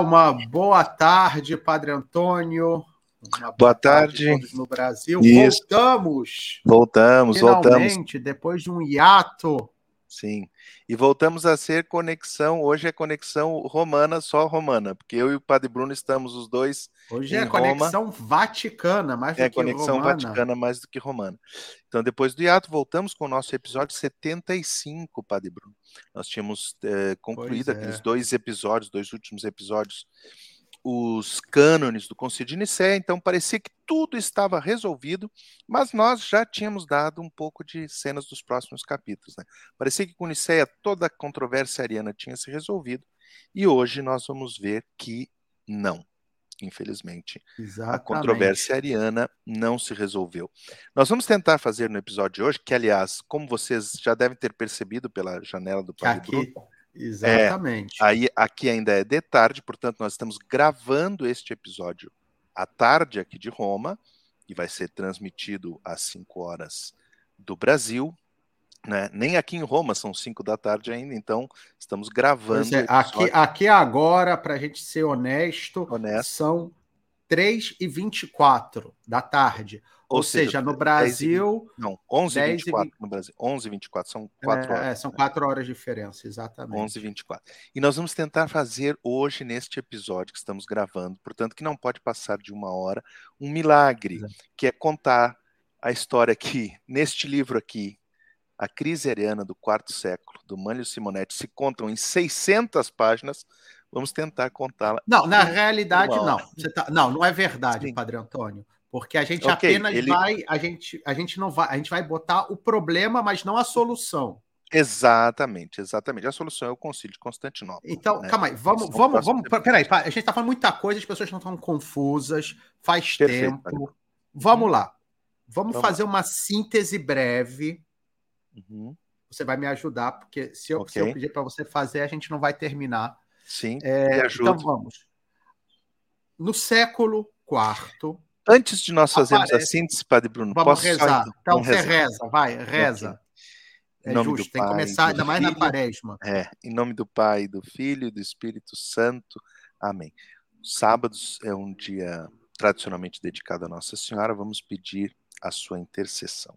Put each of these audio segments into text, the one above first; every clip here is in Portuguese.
Uma boa tarde, Padre Antônio. Uma boa, tarde. tarde no Brasil. Isso. Voltamos. Voltamos, Finalmente, voltamos. depois de um hiato. Sim. E voltamos a ser conexão. Hoje é conexão romana, só romana, porque eu e o Padre Bruno estamos os dois. Hoje é conexão Roma. vaticana, mais do é que conexão romana. vaticana mais do que romana. Então, depois do hiato, voltamos com o nosso episódio 75, Padre Bruno. Nós tínhamos eh, concluído é. aqueles dois episódios, dois últimos episódios, os cânones do Concílio de Nicéia, então parecia que tudo estava resolvido, mas nós já tínhamos dado um pouco de cenas dos próximos capítulos. Né? Parecia que com Nicéia toda a controvérsia ariana tinha se resolvido, e hoje nós vamos ver que não. Infelizmente, a Exatamente. controvérsia ariana não se resolveu. Nós vamos tentar fazer no episódio de hoje, que aliás, como vocês já devem ter percebido pela janela do Padre Bruno, aqui, exatamente. Aí aqui ainda é de tarde, portanto, nós estamos gravando este episódio à tarde aqui de Roma, e vai ser transmitido às 5 horas do Brasil. Né? Nem aqui em Roma são 5 da tarde ainda, então estamos gravando. É, aqui, aqui agora, para a gente ser honesto, honesto. são 3 e 24 da tarde. Ou, seja, no 10 e Brasil, Não, 11 e 10 e 24 no Brasil. 11 e 24, são 4 é, horas. é, são quatro horas de diferença, exatamente. 11 e 24. E nós vamos tentar fazer hoje, neste episódio que estamos gravando, portanto, que não pode passar de uma hora, um milagre, Exato. que é contar a história aqui, neste livro aqui, A Crise Ariana do quarto século, do Manlio Simonetti, se contam em 600 páginas, vamos tentar contá-la. Não, na realidade, não. tá- Não, não é verdade, Sim. Padre Antônio. Porque a gente Ok, apenas ele- vai, a gente, a gente não vai, a gente vai botar o problema, mas não a solução. Exatamente, exatamente. A solução é o Concílio de Constantinopla. Então, né? calma aí, vamos, São vamos, vamos. Peraí, pa- a gente tá falando muita coisa, as pessoas estão confusas, faz Perfeito, tempo. Padre. Vamos lá. Vamos, Vamos fazer uma síntese breve. Uhum. Você vai me ajudar, porque se eu, Ok. se eu pedir para você fazer, a gente não vai terminar. Sim, É, me ajuda. então vamos. No século IV, Antes de nós fazermos a Aparece. síntese, Padre Bruno, Vamos posso só, rezar. então? Então Vamos você rezar. reza, vai, reza. Em É justo, tem que Pai, começar, do ainda mais na quaresma. É, em nome do Pai, do Filho e do Espírito Santo. Amém. Sábados é um dia tradicionalmente dedicado a Nossa Senhora. Vamos pedir a sua intercessão.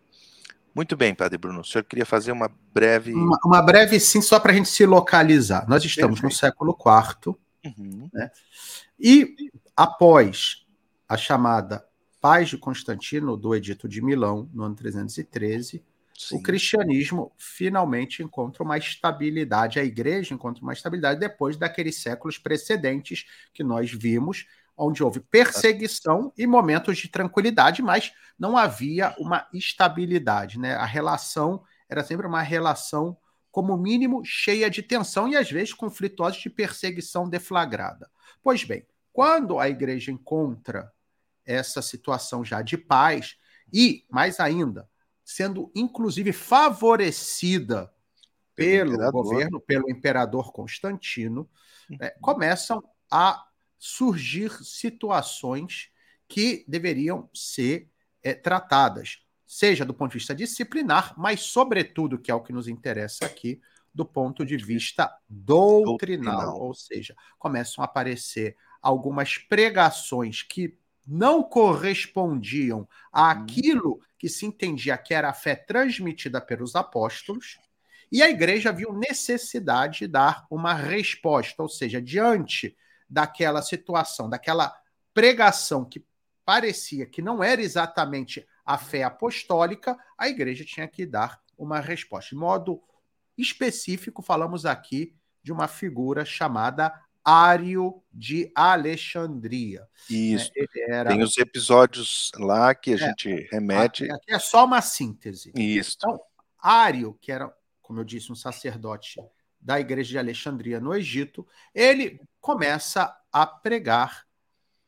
Muito bem, Padre Bruno. O senhor queria fazer uma breve. Uma, uma breve sim, só para a gente se localizar. Nós estamos no Perfeito. século IV Uhum, e após a chamada Paz de Constantino do Edito de Milão, no ano 313, sim. o cristianismo finalmente encontra uma estabilidade, a igreja encontra uma estabilidade depois daqueles séculos precedentes que nós vimos, onde houve perseguição e momentos de tranquilidade, mas não havia uma estabilidade. Né? A relação era sempre uma relação, como mínimo, cheia de tensão e às vezes conflituosa de perseguição deflagrada. Pois bem, quando a igreja encontra essa situação já de paz, e, mais ainda, sendo inclusive favorecida pelo imperador. governo, pelo imperador Constantino, Uhum. né, começam a surgir situações que deveriam ser é, tratadas, seja do ponto de vista disciplinar, mas, sobretudo, que é o que nos interessa aqui, do ponto de vista doutrinal. Doutrinal. Ou seja, começam a aparecer algumas pregações que não correspondiam àquilo que se entendia que era a fé transmitida pelos apóstolos, e a igreja viu necessidade de dar uma resposta, ou seja, diante daquela situação, daquela pregação que parecia que não era exatamente a fé apostólica, a igreja tinha que dar uma resposta. De modo específico, falamos aqui de uma figura chamada Ário de Alexandria. Isso. Ele era. Tem os episódios lá que a É. gente remete. Aqui é só uma síntese. Isso. Ário, que era, como eu disse, um sacerdote da igreja de Alexandria no Egito, ele começa a pregar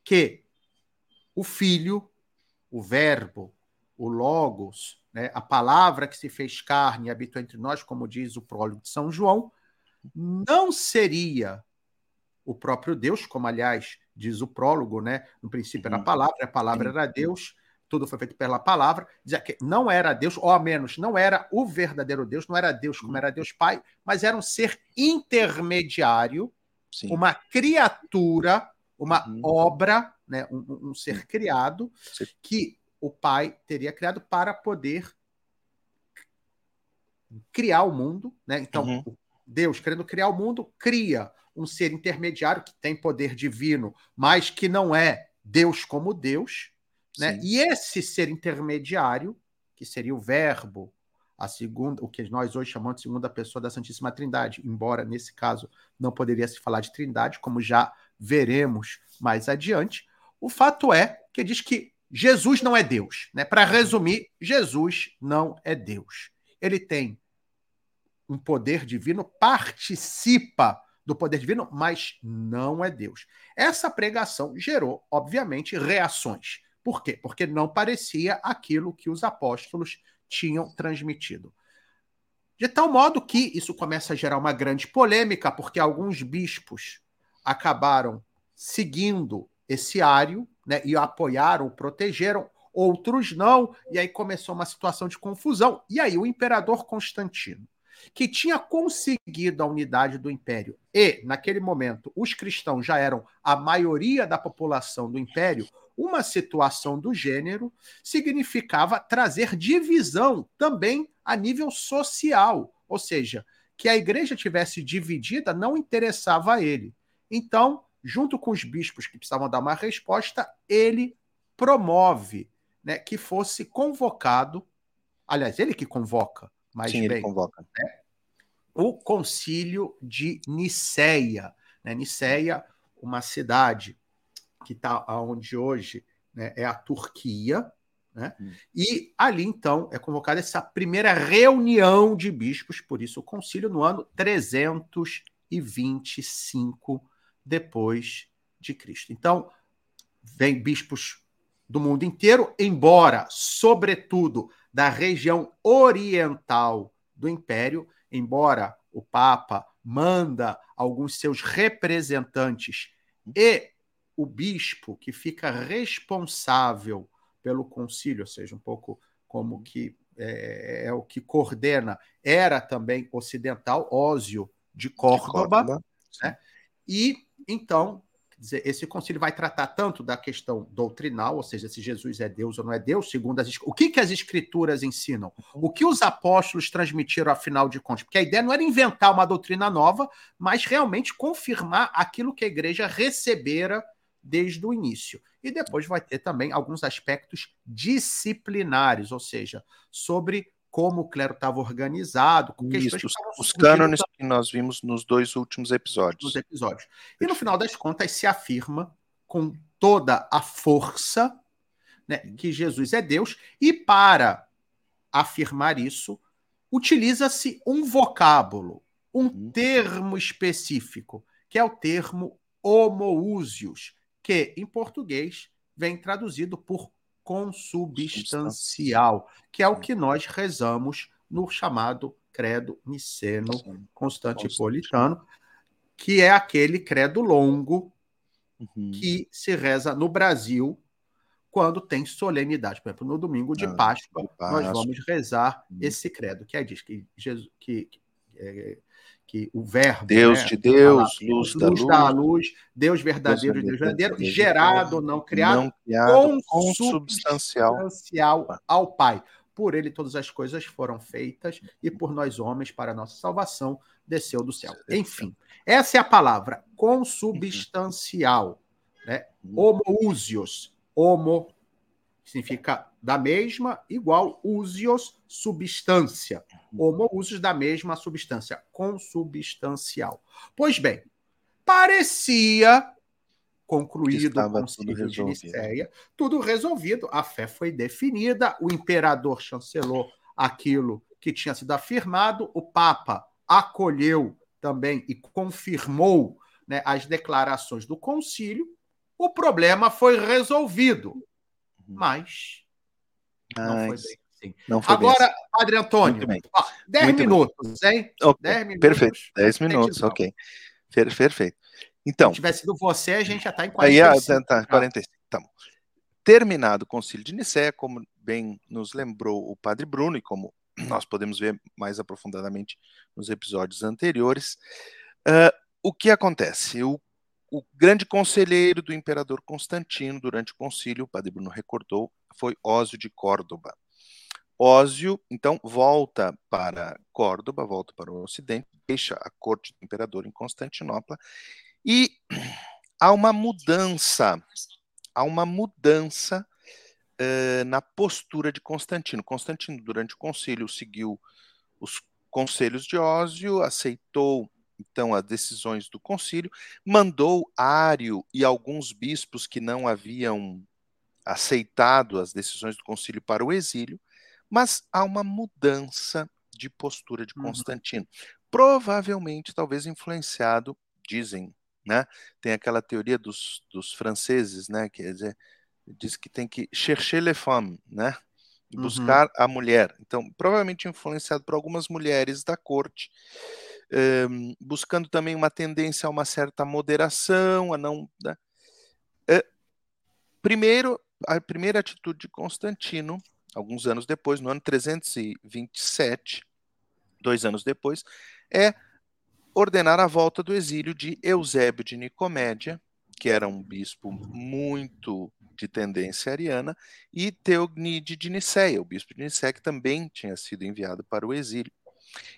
que o filho, o Verbo, o Logos, né, a palavra que se fez carne e habitou entre nós, como diz o prólogo de São João, não seria o próprio Deus, como aliás diz o prólogo, né? No princípio era a palavra, a palavra era Deus, tudo foi feito pela palavra, dizia que não era Deus, ou ao menos não era o verdadeiro Deus, não era Deus como era Deus Pai, mas era um ser intermediário, Sim. uma criatura, uma uhum. obra, né? um, um ser criado, Sim. que o Pai teria criado para poder criar o mundo, né? Então, uhum. Deus, querendo criar o mundo, cria um ser intermediário que tem poder divino, mas que não é Deus como Deus, né? E esse ser intermediário, que seria o Verbo, a segunda, o que nós hoje chamamos de segunda pessoa da Santíssima Trindade, embora nesse caso não poderia se falar de Trindade, como já veremos mais adiante. O fato é que diz que Jesus não é Deus, né? Para resumir, Jesus não é Deus. Ele tem um poder divino, participa do poder divino, mas não é Deus. Essa pregação gerou, obviamente, reações. Por quê? Porque não parecia aquilo que os apóstolos tinham transmitido. De tal modo que isso começa a gerar uma grande polêmica, porque alguns bispos acabaram seguindo esse ário né, e apoiaram, protegeram, outros não, e aí começou uma situação de confusão. E aí o imperador Constantino que tinha conseguido a unidade do império e, naquele momento, os cristãos já eram a maioria da população do império, uma situação do gênero significava trazer divisão também a nível social, ou seja, que a igreja tivesse dividida não interessava a ele. Então, junto com os bispos que precisavam dar uma resposta, ele promove né, que fosse convocado, aliás, ele que convoca, mas Sim, bem, ele convoca. Né, o concílio de Niceia. Né? Niceia, uma cidade que está onde hoje né, é a Turquia, né? Hum. E ali, então, é convocada essa primeira reunião de bispos, por isso o concílio, no ano 325 depois de Cristo. Então, vem bispos do mundo inteiro, embora, sobretudo, da região oriental do Império, embora o Papa manda alguns seus representantes e o bispo que fica responsável pelo concílio, ou seja, um pouco como que é, é o que coordena, era também ocidental, Ósio de Córdoba, de Córdoba. Né? e então dizer, esse concílio vai tratar tanto da questão doutrinal, ou seja, se Jesus é Deus ou não é Deus, segundo as o que, que as escrituras ensinam, o que os apóstolos transmitiram, afinal de contas, porque a ideia não era inventar uma doutrina nova, mas realmente confirmar aquilo que a igreja recebera desde o início. E depois vai ter também alguns aspectos disciplinares, ou seja, sobre como o clero estava organizado, com Isso, os, os cânones que nós vimos nos dois últimos episódios. Nos episódios. E no final das contas se afirma com toda a força né, que Jesus é Deus, e para afirmar isso, utiliza-se um vocábulo, um uhum. termo específico, que é o termo homoúsios, que em português vem traduzido por consubstancial, que é o que nós rezamos no chamado credo niceno constantipolitano, que é aquele credo longo uhum. que se reza no Brasil quando tem solenidade. Por exemplo, no domingo de ah, Páscoa, Páscoa, nós vamos rezar uhum. esse credo, que é diz que Jesus que, que é, que o verbo. Deus né, de Deus, luz, da luz, da luz, Deus verdadeiro Deus, Deus verdadeiro, gerado, não criado, não criado consubstancial ao Pai. Por ele todas as coisas foram feitas e por nós homens, para a nossa salvação, desceu do céu. Enfim, essa é a palavra consubstancial, né? Uhum. Homoousios, homo significa da mesma, igual usios, substância. Homoúsios da mesma substância, consubstancial. Pois bem, parecia concluído o concílio de Nicéia, tudo resolvido, a fé foi definida, o imperador chancelou aquilo que tinha sido afirmado, o Papa acolheu também e confirmou né, as declarações do concílio, o problema foi resolvido. Uhum. Mas Não foi bem assim. Não foi Agora, bem. Padre Antônio, 10 minutos, bem. hein? Okay. 10 minutos. Perfeito, 10 minutos, ok. Perfeito. Então. Se tivesse sido você, a gente já está em 45. Aí, tá, 45. Tá bom. Terminado o concílio de Nicéia, como bem nos lembrou o padre Bruno, e como nós podemos ver mais aprofundadamente nos episódios anteriores, uh, o que acontece? O, o, grande conselheiro do imperador Constantino durante o concílio, o padre Bruno recordou, foi Ósio de Córdoba. Ósio, então, volta para Córdoba, volta para o Ocidente, deixa a corte do imperador em Constantinopla e há uma mudança, há uma mudança uh, na postura de Constantino. Constantino, durante o concílio, seguiu os conselhos de Ósio, aceitou então as decisões do concílio, mandou Ário e alguns bispos que não haviam aceitado as decisões do concílio para o exílio, mas há uma mudança de postura de uhum. Constantino. Uhum. Provavelmente, talvez influenciado, dizem né? Tem aquela teoria dos, dos franceses, né? Quer dizer, diz que tem que chercher les femmes, né? Buscar uhum. a mulher. Então, provavelmente influenciado por algumas mulheres da corte, um, eh, buscando também uma tendência a uma certa moderação, a não. Né? Uh, primeiro, a primeira atitude de Constantino, alguns anos depois, no ano 327, dois anos depois, é ordenar a volta do exílio de Eusébio de Nicomédia, que era um bispo muito de tendência ariana, e Teognide de Nicéia, o bispo de Nicéia, que também tinha sido enviado para o exílio.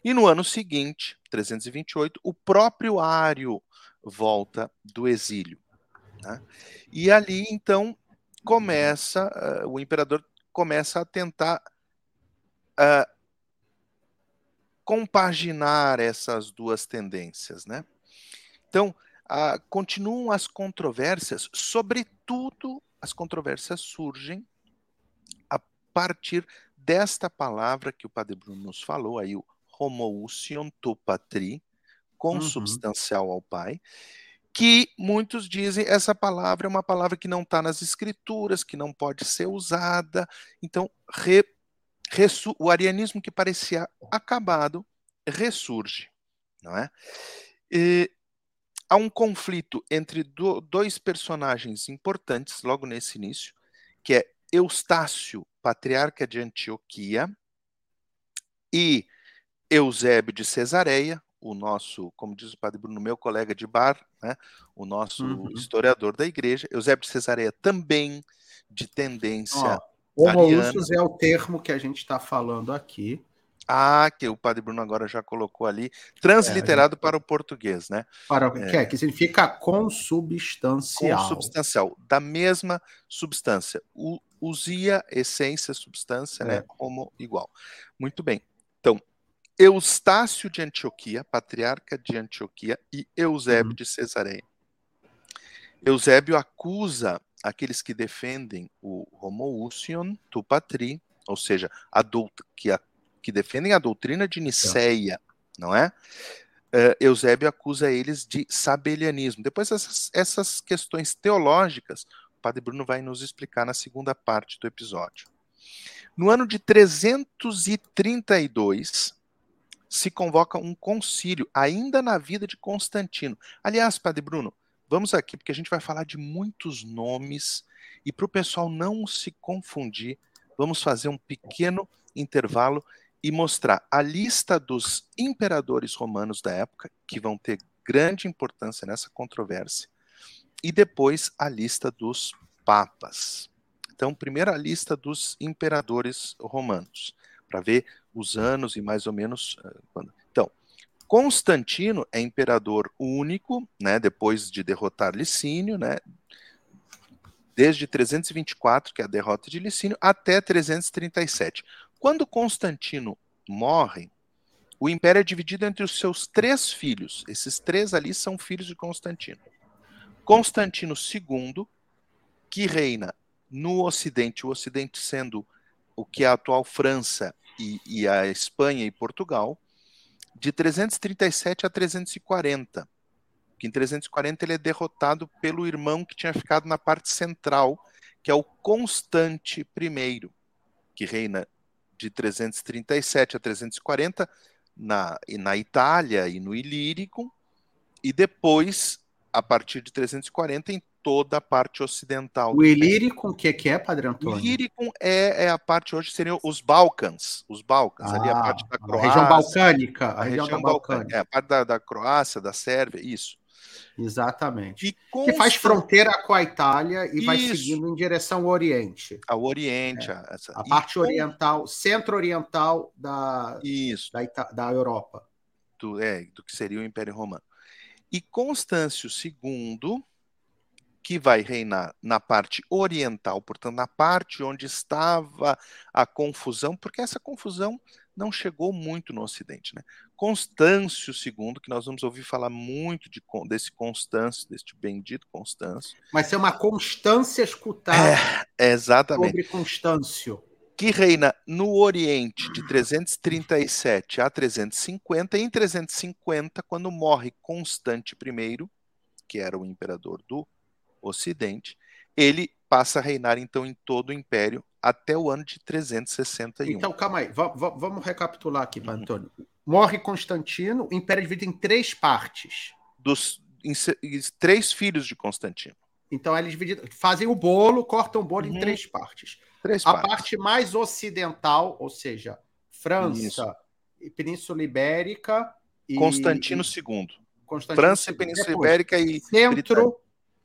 E no ano seguinte, 328, o próprio Ário volta do exílio. Né? E ali, então, começa, uh, o imperador começa a tentar uh, compaginar essas duas tendências, né? Então, ah, continuam as controvérsias, sobretudo as controvérsias surgem a partir desta palavra que o Padre Bruno nos falou, aí o homoousion to patri, consubstancial uhum. ao Pai, que muitos dizem essa palavra é uma palavra que não está nas escrituras, que não pode ser usada, então re, o arianismo que parecia acabado ressurge, não é? E há um conflito entre do, dois personagens importantes logo nesse início, que é Eustácio, patriarca de Antioquia, e Eusébio de Cesareia, o nosso, como diz o padre Bruno, meu colega de bar, né, o nosso uhum. historiador da igreja. Eusébio de Cesareia também de tendência oh é o termo que a gente está falando aqui. Ah, que o Padre Bruno agora já colocou ali, transliterado é, para o português, né? Para o que é, que significa consubstancial. Consubstancial, da mesma substância. O, usia, essência, substância, né? é. né? Como igual. Muito bem. Então, Eustácio de Antioquia, patriarca de Antioquia, e Eusébio uhum. de Cesareia. Eusébio acusa aqueles que defendem o homoousion tu patri, ou seja, a que, a, que defendem a doutrina de Niceia, não é? Uh, Eusébio acusa eles de sabelianismo. Depois, essas, essas questões teológicas, o Padre Bruno vai nos explicar na segunda parte do episódio. No ano de 332, se convoca um concílio, ainda na vida de Constantino. Aliás, Padre Bruno, Vamos aqui, porque a gente vai falar de muitos nomes, e para o pessoal não se confundir, vamos fazer um pequeno intervalo e mostrar a lista dos imperadores romanos da época, que vão ter grande importância nessa controvérsia, e depois a lista dos papas. Então, primeiro a lista dos imperadores romanos, para ver os anos e mais ou menos uh, quando. Então, Constantino é imperador único, né, depois de derrotar Licínio, né, desde 324, que é a derrota de Licínio, até 337. Quando Constantino morre, o império é dividido entre os seus três filhos. Esses três ali são filhos de Constantino. Constantino II, que reina no Ocidente, o Ocidente sendo o que é a atual França e, e a Espanha e Portugal de 337 a 340. Que em 340 ele é derrotado pelo irmão que tinha ficado na parte central, que é o Constante I. que reina de 337 a 340 na, na Itália e no Ilírico, e depois, a partir de 340, em toda a parte ocidental. O Ilírico, o que, que é, Padre Antônio? O Ilírico é, é a parte, hoje seriam os Balcãs, os Balcãs, ah, ali a parte da Croácia. A região balcânica. A, a região, região balcânica. É, a parte da, da Croácia, da Sérvia, isso. Exatamente. Que faz fronteira com a Itália e Isso. vai seguindo em direção ao Oriente. Ao Oriente. É. Essa... A parte oriental, centro-oriental da, Isso. Da, da Europa. Do, é, do que seria o Império Romano. E Constâncio II, que vai reinar na parte oriental, portanto, na parte onde estava a confusão, porque essa confusão não chegou muito no Ocidente. Né? Constâncio II, que nós vamos ouvir falar muito de, desse Constâncio, deste bendito Constâncio. Vai ser uma constância escutada é, exatamente. sobre Constâncio. Que reina no Oriente de 337 a 350, e em 350, quando morre Constante I, que era o imperador do Ocidente, ele passa a reinar então em todo o Império até o ano de 361. Então, calma aí, v vamos recapitular aqui, uhum. Antônio. Morre Constantino, o Império é dividido em três partes. Dos em, em, três filhos de Constantino. Então, eles dividem, fazem o bolo, cortam o bolo uhum. em três partes. Três a partes. parte mais ocidental, ou seja, França, e Península Ibérica e Constantino II. Constantino França, II. Península Depois, Ibérica e Centro,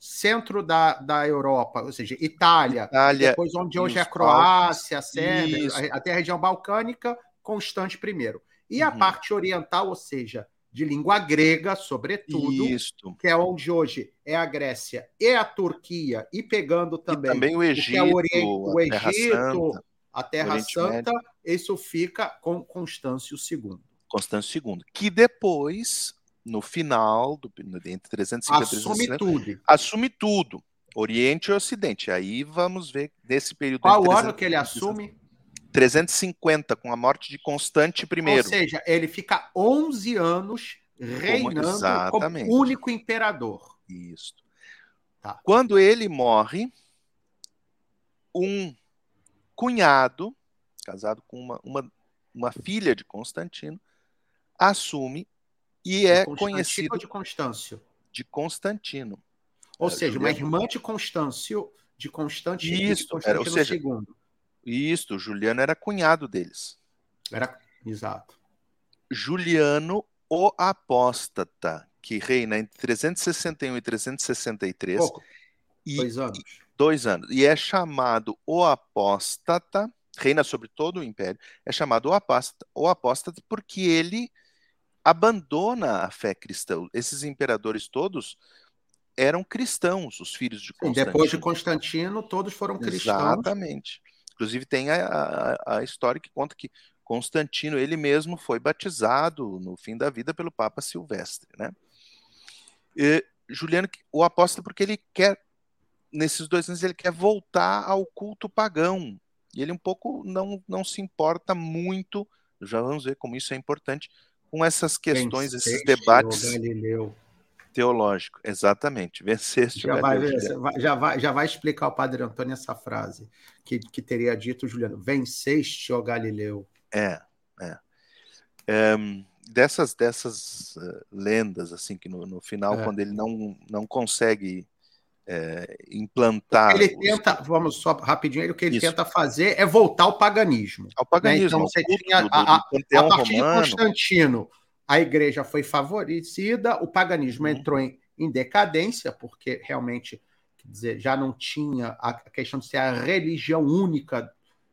centro da, da Europa, ou seja, Itália, Itália depois onde hoje é a Croácia, a Sérvia, até a região balcânica, Constante I. E uhum. a parte oriental, ou seja, de língua grega, sobretudo, Isto. que é onde hoje é a Grécia e a Turquia, e pegando também, e também o Egito, é o, Oriente, o a Egito, Terra a Terra Santa, isso fica com Constâncio II. Constâncio II, que depois no final, do, entre 350 e 360, tudo. assume tudo, Oriente e Ocidente. Aí vamos ver nesse período. Qual ano que ele assume? 350, com a morte de Constante I. Ou seja, ele fica 11 anos reinando como, como único imperador. Isso. Tá. Quando ele morre, um cunhado, casado com uma, uma, uma filha de Constantino, assume e é conhecido de Constâncio. De Constantino. Ou é, seja, Juliano... uma irmã de Constâncio, de Constantino, Isso, de Constantino era, ou seja, II. Isso, Juliano era cunhado deles. Era, exato. Juliano o Apóstata, que reina entre 361 e 363. Pouco. E, dois anos. Dois anos. E é chamado o Apóstata, reina sobre todo o império, é chamado o Apóstata, o apóstata porque ele abandona a fé cristã. Esses imperadores todos eram cristãos, os filhos de Constantino. depois de Constantino, todos foram cristãos. Exatamente. Inclusive tem a, a, a, história que conta que Constantino, ele mesmo, foi batizado no fim da vida pelo Papa Silvestre, né? E Juliano, o apóstolo, porque ele quer, nesses dois anos, ele quer voltar ao culto pagão. E ele um pouco não, não se importa muito, já vamos ver como isso é importante, com essas questões, Venceste esses debates teológicos. Exatamente, venceste já vai, já, vai, já vai explicar o Padre Antônio essa frase que, que teria dito Juliano: venceste, ó Galileu. É, é. é dessas dessas uh, lendas, assim, que no, no final, é. quando ele não, não consegue é, implantar. Ele tenta, os... vamos só rapidinho, o que ele Isso. tenta fazer é voltar ao paganismo. Ao paganismo. Né? Então você tinha a, a, a, partir romano. de Constantino, a igreja foi favorecida, o paganismo uhum. entrou em, em, decadência, porque realmente quer dizer, já não tinha a questão de ser a religião única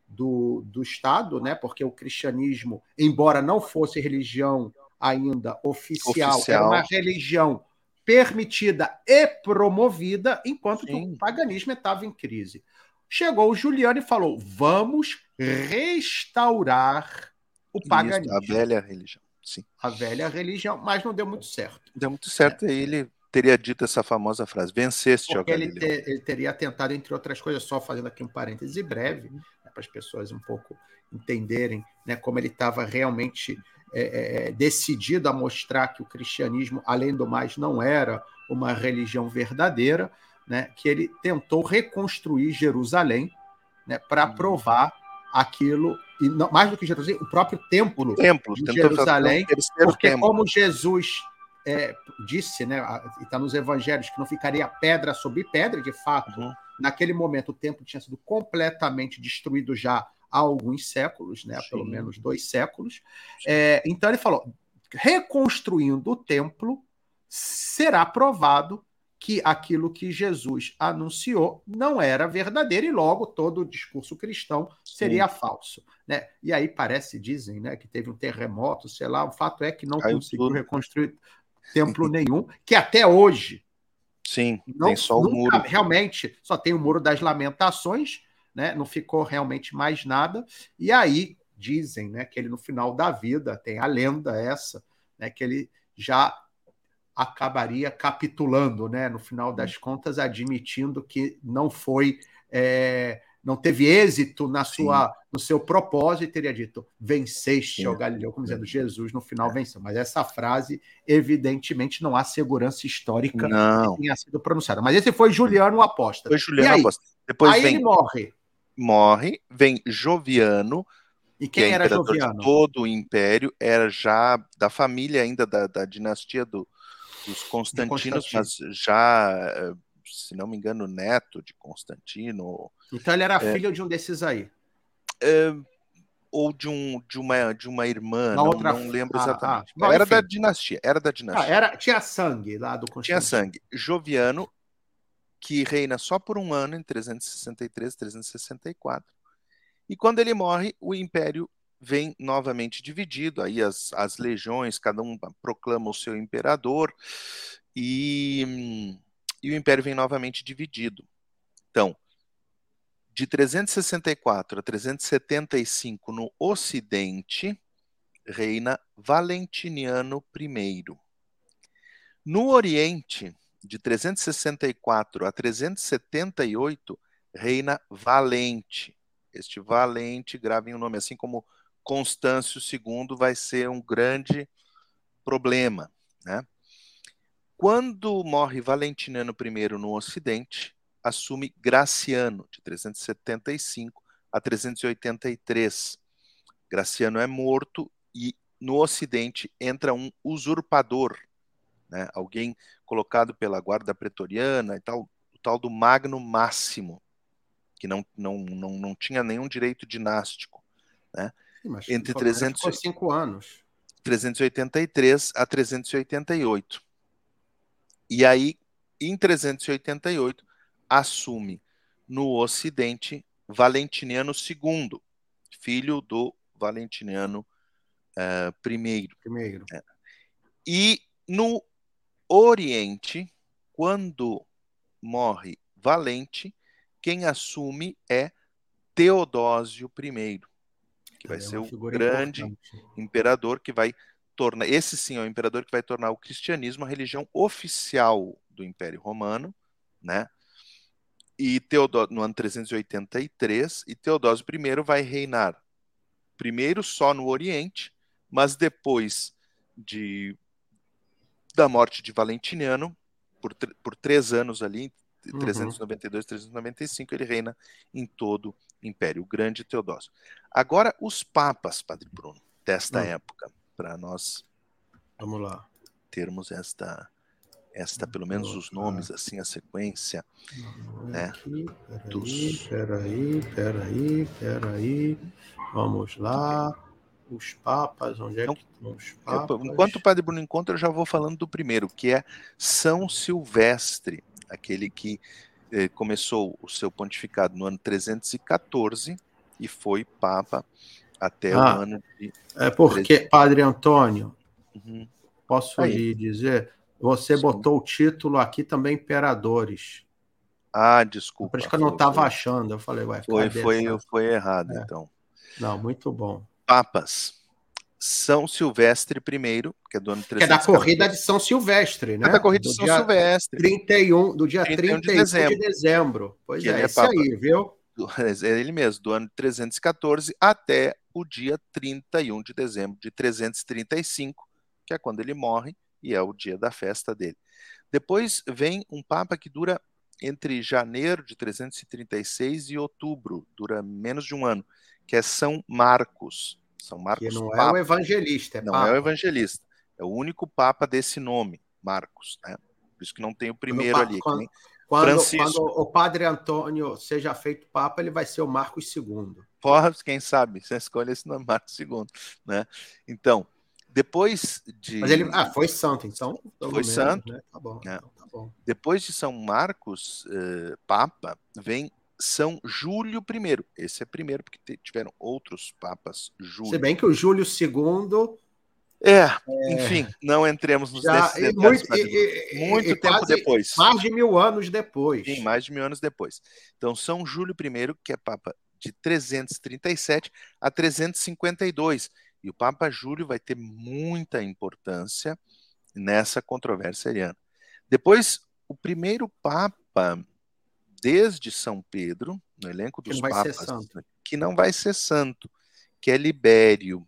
do, do Estado, né? porque o cristianismo, embora não fosse religião ainda oficial, oficial. era uma religião permitida e promovida, enquanto que o paganismo estava em crise. Chegou o Juliano e falou: vamos restaurar o paganismo. Isso, a velha religião. Sim. A velha religião, mas não deu muito certo. Deu muito certo, é. e ele teria dito essa famosa frase: venceste, Porque ele, te, ele teria tentado, entre outras coisas, só fazendo aqui um parêntese breve, né, para as pessoas um pouco entenderem né, como ele estava realmente é, é, é, decidido a mostrar que o cristianismo, além do mais, não era uma religião verdadeira, né, que ele tentou reconstruir Jerusalém né, para uhum. provar aquilo, e não, mais do que Jerusalém, o próprio templo, templo de Jerusalém, porque templo. como Jesus é, disse, né, está nos evangelhos, que não ficaria pedra sobre pedra, de fato, uhum. naquele momento o templo tinha sido completamente destruído já há alguns séculos, né, pelo menos dois séculos. É, então ele falou, reconstruindo o templo, será provado que aquilo que Jesus anunciou não era verdadeiro e logo todo o discurso cristão seria Sim. falso, né? E aí parece dizem, né, que teve um terremoto, sei lá, o fato é que não Caiu conseguiu tudo. reconstruir templo nenhum, que até hoje Sim, não, tem só o muro. Realmente, só tem o muro das lamentações, né? Não ficou realmente mais nada. E aí dizem, né, que ele no final da vida tem a lenda essa, né, que ele já acabaria capitulando, né? No final das contas, admitindo que não foi, é, não teve êxito na sua, no seu propósito e teria dito: venceste, ao Galileu, como dizendo Jesus no final é. venceu. Mas essa frase, evidentemente, não há segurança histórica não. que tenha sido pronunciada. Mas esse foi Juliano Aposta. Foi Juliano Aposta. Depois aí vem, ele morre. Morre, vem Joviano. E quem que é era Joviano? todo o império, era já da família ainda da, da dinastia do, dos Constantinos, mas já, eh, se não me engano, neto de Constantino. Então ele era é, filho de um desses aí. É, ou de, um, de, uma, de uma irmã, não, outra... não lembro ah, exatamente. Ah, era enfim. da dinastia, era da dinastia. Ah, era, tinha sangue lá do Constantino. Tinha sangue. Joviano, que reina só por um ano, em 363, 364. E quando ele morre, o império vem novamente dividido, aí as, as legiões, cada um proclama o seu imperador, e, e o império vem novamente dividido. Então, de 364 a 375 no Ocidente, reina Valentiniano I. No Oriente, de 364 a 378, reina Valente. Este Valente, gravem o nome assim como Constâncio II vai ser um grande problema. Né? Quando morre Valentiniano I no Ocidente, assume Graciano, de 375 a 383. Graciano é morto e no Ocidente entra um usurpador, né? alguém colocado pela guarda pretoriana e tal, o tal do Magno Máximo, que não, não, não, não tinha nenhum direito dinástico. Né? Sim, entre 300 cinco anos. 383 a 388. E aí, em 388, assume no Ocidente Valentiniano II, filho do Valentiniano uh, I. Primeiro. É. E no Oriente, quando morre Valente, quem assume é Teodósio I que vai é ser o grande importante. imperador que vai tornar. Esse sim é o imperador que vai tornar o cristianismo a religião oficial do Império Romano, né? E Teodó no ano 383, e Teodósio I vai reinar primeiro só no Oriente, mas depois de da morte de Valentiniano, por, por três anos ali, uhum. 392, 395, ele reina em todo o Império, o grande Teodósio. Agora, os papas, Padre Bruno, desta uhum. época, para nós Vamos lá. termos esta, esta pelo menos os nomes, assim, a sequência. né, aqui, peraí, dos... peraí, peraí, peraí, vamos lá. Os papas, onde é então, que estão os papas? enquanto o Padre Bruno encontra, eu já vou falando do primeiro, que é São Silvestre, aquele que eh, começou o seu pontificado no ano 314 e foi Papa até ah, o ano de. É porque, Padre Antônio, uhum. posso Aí. lhe dizer, você Sim. botou o título aqui também Imperadores. Ah, desculpa. Por isso que eu não estava achando. Eu falei, ué, foi, foi, foi errado, é. então. Não, muito bom. Papas. São Silvestre I, que é do ano 314. Que é da corrida de São Silvestre, né? É da corrida de São Silvestre. 31, do dia 31, 31 de, dezembro. de dezembro. Pois que é, é esse Papa. aí, viu? É ele mesmo, do ano 314 até o dia 31 de dezembro de 335, que é quando ele morre e é o dia da festa dele. Depois vem um Papa que dura entre janeiro de 336 e outubro, dura menos de um ano, que é São Marcos. São Marcos que não Papa. é o evangelista, é não Papa. é o evangelista. É o único Papa desse nome, Marcos. Né? Por isso que não tem o primeiro Quando, ali. Quando, quando, Francisco. quando o padre Antônio seja feito Papa, ele vai ser o Marcos II. Porra, quem sabe? Você escolhe esse nome, Marcos II. Né? Então, depois de. Mas ele ah, foi santo, então. Foi menos, santo. Né? Tá bom, É. então, tá bom. Depois de São Marcos, eh, Papa, vem São Júlio I. Esse é primeiro, porque tiveram outros papas Júlio. Se bem que o Júlio II É, enfim, não entremos nos já detalhes, muito, e- muito e tempo quase depois. mais de mil anos depois. Sim, mais de mil anos depois. Então, São Júlio I, que é Papa de 337 a 352. E o Papa Júlio vai ter muita importância nessa controvérsia ariana. Depois, o primeiro Papa, desde São Pedro, no elenco Que dos ser papas, que não vai ser santo, que é Libério.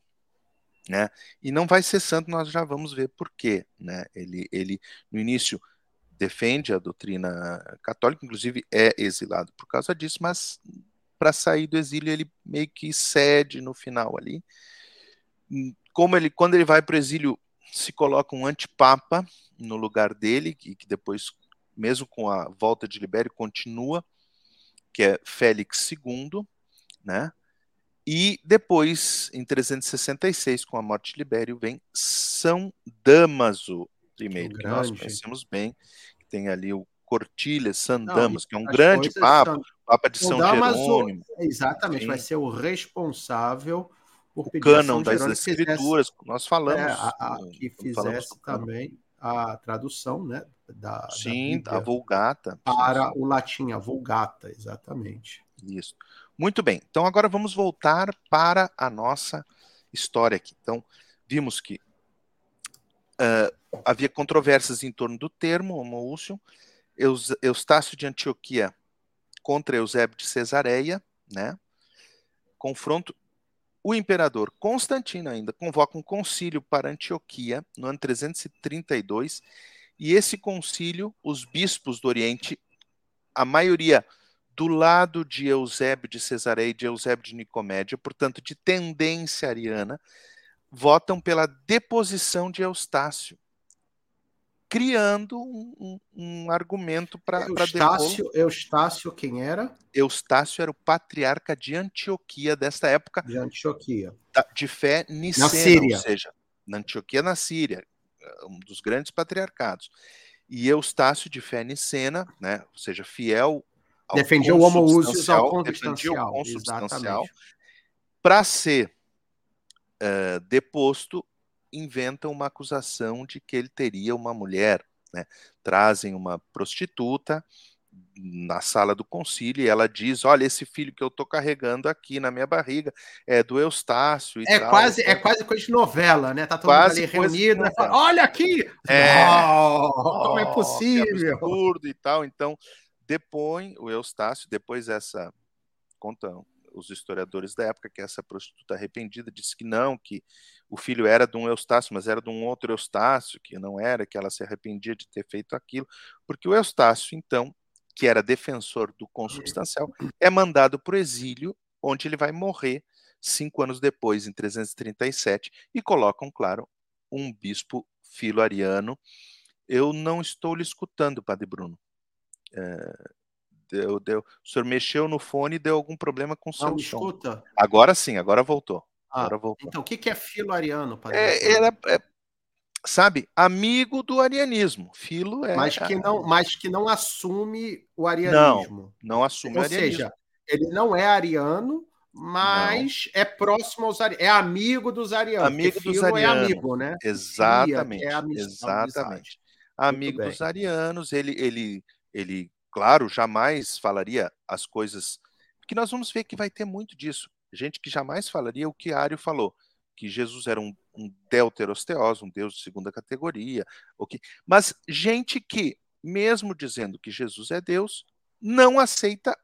Né? E não vai ser santo, nós já vamos ver por quê. Né? Ele, ele, no início, defende a doutrina católica, inclusive é exilado por causa disso, mas para sair do exílio ele meio que cede no final ali. Como ele, quando ele vai para o exílio, se coloca um antipapa no lugar dele, que, que depois, mesmo com a volta de Libério, continua, que é Félix II, né? E depois, em 366, com a morte de Libério, vem São Damaso I, que nós conhecemos bem, que tem ali o Cortilha San Damaso, que é um grande papa, são- papa de São Damaso, Jerônimo, Exatamente, vai ser o responsável por o pedir cânon das Jerônimo que fizesse- escrituras, nós falamos. é, a- a- no- que fizesse do cânon. A tradução né, da, da Sim, Bíblia a Vulgata. para o latim, a Vulgata, exatamente. Isso. Muito bem. Então agora vamos voltar para a nossa história aqui. Então, vimos que ah, havia controvérsias em torno do termo homoúcio. Eus, Eustácio de Antioquia contra Eusébio de Cesareia, né? Confronto. O imperador Constantino ainda convoca um concílio para Antioquia no ano 332, e esse concílio, os bispos do Oriente, a maioria do lado de Eusébio de Cesareia e de Eusébio de Nicomédia, portanto, de tendência ariana, votam pela deposição de Eustácio, criando um, um- um argumento para. Eustácio, Eustácio, quem era? Eustácio era o patriarca de Antioquia desta época, De Antioquia. de fé nicena, Síria. ou seja, na Antioquia na Síria, um dos grandes patriarcados. E Eustácio de fé nicena, né, ou seja, fiel ao Defendia o homoúsios consubstancial, ao consubstancial. para ser eh, deposto, inventam uma acusação de que ele teria uma mulher. Né? Trazem uma prostituta na sala do concílio e ela diz: Olha, esse filho que eu estou carregando aqui na minha barriga é do Eustácio. É tal. quase, é quase coisa de novela, né? Tá todo Quase mundo ali reunido, né? Fala, Olha aqui! É. Não, como é Oh, possível? Absurdo e tal. Então, depõe o Eustácio, depois essa. Contam os historiadores da época que essa prostituta arrependida disse que não, que o filho era de um Eustácio, mas era de um outro Eustácio, que não era, que ela se arrependia de ter feito aquilo, porque o Eustácio, então, que era defensor do consubstancial, é mandado para o exílio, onde ele vai morrer cinco anos depois, em 337, e colocam, claro, um bispo filo-ariano. Eu não estou lhe escutando, Padre Bruno. É, deu, deu. O senhor mexeu no fone e deu algum problema com o seu Não, som. escuta. Agora sim, agora voltou. Ah, então, o que que é filo ariano? padre? É, era, é, sabe, amigo do arianismo. Filo é. mas, que não, mas que não assume o arianismo. não assume o Ou arianismo. seja, ele não é ariano, mas é próximo aos arianos. É amigo dos arianos. Amigo dos é arianos. amigo, né? Exatamente. Filia, que é amizade, exatamente. Amigo dos arianos, ele, ele, ele, claro, jamais falaria as coisas. Porque nós vamos ver que vai ter muito disso. Gente que jamais falaria o que Ário falou, que Jesus era um, um deuterosteos, um Deus de segunda categoria. o que- Mas gente que, mesmo dizendo que Jesus é Deus, não aceita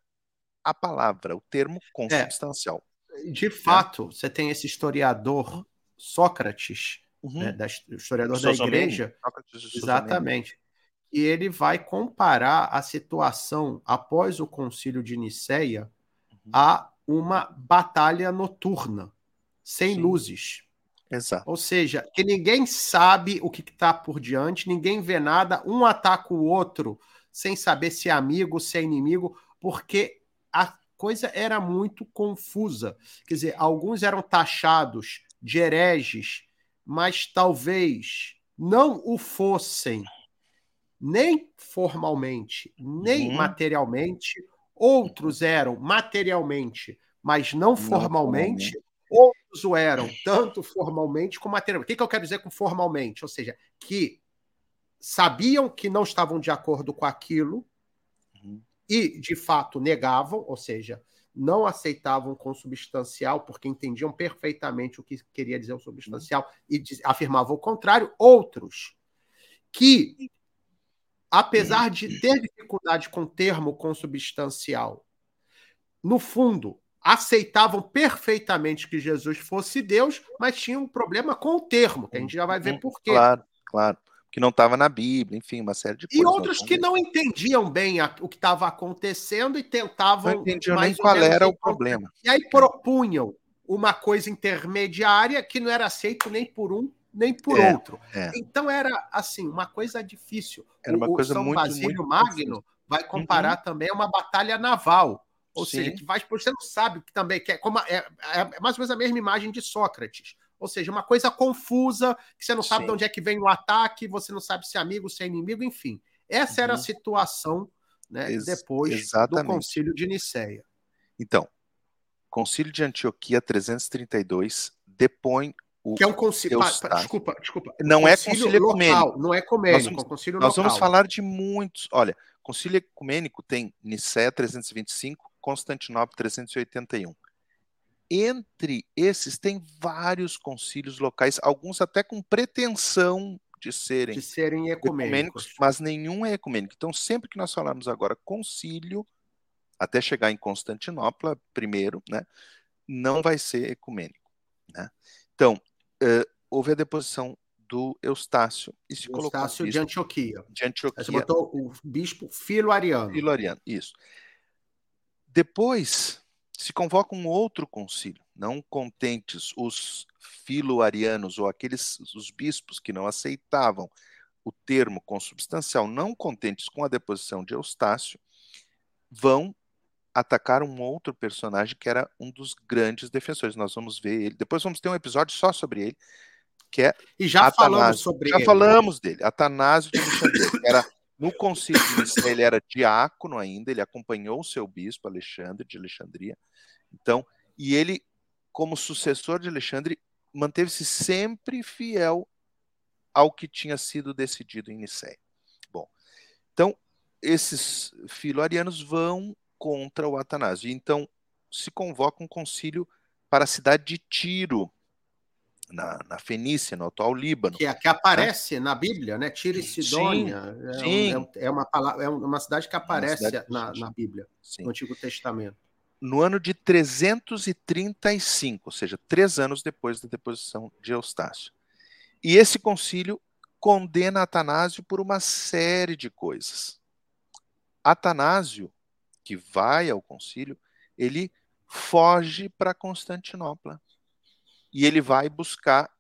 a palavra, o termo consubstancial. De fato, você tem esse historiador Sócrates, Uhum. né, da, historiador da igreja, exatamente. E ele vai comparar a situação após o concílio de Nicéia Uhum. a uma batalha noturna, sem Sim. luzes. Exato. Ou seja, que ninguém sabe o que está por diante, ninguém vê nada, um ataca o outro sem saber se é amigo, se é inimigo, porque a coisa era muito confusa. Quer dizer, alguns eram taxados de hereges, mas talvez não o fossem nem formalmente, nem uhum. materialmente. Outros eram materialmente, mas não, não formalmente. formalmente. Outros o eram tanto formalmente como materialmente. O que, que eu quero dizer com formalmente? Ou seja, que sabiam que não estavam de acordo com aquilo uhum. e, de fato, negavam, ou seja, não aceitavam consubstancial porque entendiam perfeitamente o que queria dizer o substancial e afirmavam o contrário. Outros que, apesar de ter dificuldade com o termo consubstancial, no fundo aceitavam perfeitamente que Jesus fosse Deus, mas tinham um problema com o termo, que a gente já vai ver uhum. por quê. Claro, claro que não estava na Bíblia, enfim, uma série de coisas. E outros que não entendiam bem a, o que estava acontecendo e tentavam. Não entendiam nem qual era o problema. E aí propunham uma coisa intermediária que não era aceito nem por um nem por é, outro. É. Então era assim uma coisa difícil. Era uma o, coisa São muito, Basílio muito Magno difícil. vai comparar uhum. também a uma batalha naval. Ou Sim. seja, que vai, você não sabe que também que é, como, é, é mais ou menos a mesma imagem de Sócrates. Ou seja, uma coisa confusa, que você não sabe Sim. de onde é que vem o ataque, você não sabe se é amigo, se é inimigo, enfim. Essa uhum. era a uhum. situação né, Ex depois exatamente. do concílio de Nicéia. Então, concílio de Antioquia 332 depõe o que é um concílio. desculpa, desculpa. Não é concílio ecumênico. Não é ecumênico, nós vamos, é concílio Nós vamos falar de muitos. Olha, concílio ecumênico tem Nicéia 325, Constantinopla 381. Entre esses, tem vários concílios locais, alguns até com pretensão de serem, de serem ecumênicos. ecumênicos, mas nenhum é ecumênico. Então, sempre que nós falamos agora concílio, até chegar em Constantinopla, primeiro, né, não vai ser ecumênico. Né? Então, uh, houve a deposição do Eustácio e se colocou Eustácio de Antioquia. De Antioquia. Você botou o bispo Filo Ariano. Filo Ariano, isso. Depois se convoca um outro concílio, não contentes os filoarianos ou aqueles os bispos que não aceitavam o termo consubstancial, não contentes com a deposição de Eustácio, vão atacar um outro personagem que era um dos grandes defensores. Nós vamos ver ele. Depois vamos ter um episódio só sobre ele, que é E já Atanásio. falamos sobre já ele. Já falamos dele. Atanásio de Alexandria, que era no concílio de Nicéia, ele era diácono ainda, ele acompanhou o seu bispo Alexandre de Alexandria. Então, e ele, como sucessor de Alexandre, manteve-se sempre fiel ao que tinha sido decidido em Nicéia. Bom, então esses filo-arianos vão contra o Atanásio. Então se convoca um concílio para a cidade de Tiro, na, na Fenícia, no atual Líbano. Que, é, que aparece né? na Bíblia, né? Tiro e Sidônia. Sim, sim. É, um, é, uma, é uma cidade que aparece cidade na, na, Bíblia, sim. no Antigo Testamento. No ano de 335, ou seja, três anos depois da deposição de Eustácio. E esse concílio condena Atanásio por uma série de coisas. Atanásio, que vai ao concílio, ele foge para Constantinopla e ele vai buscar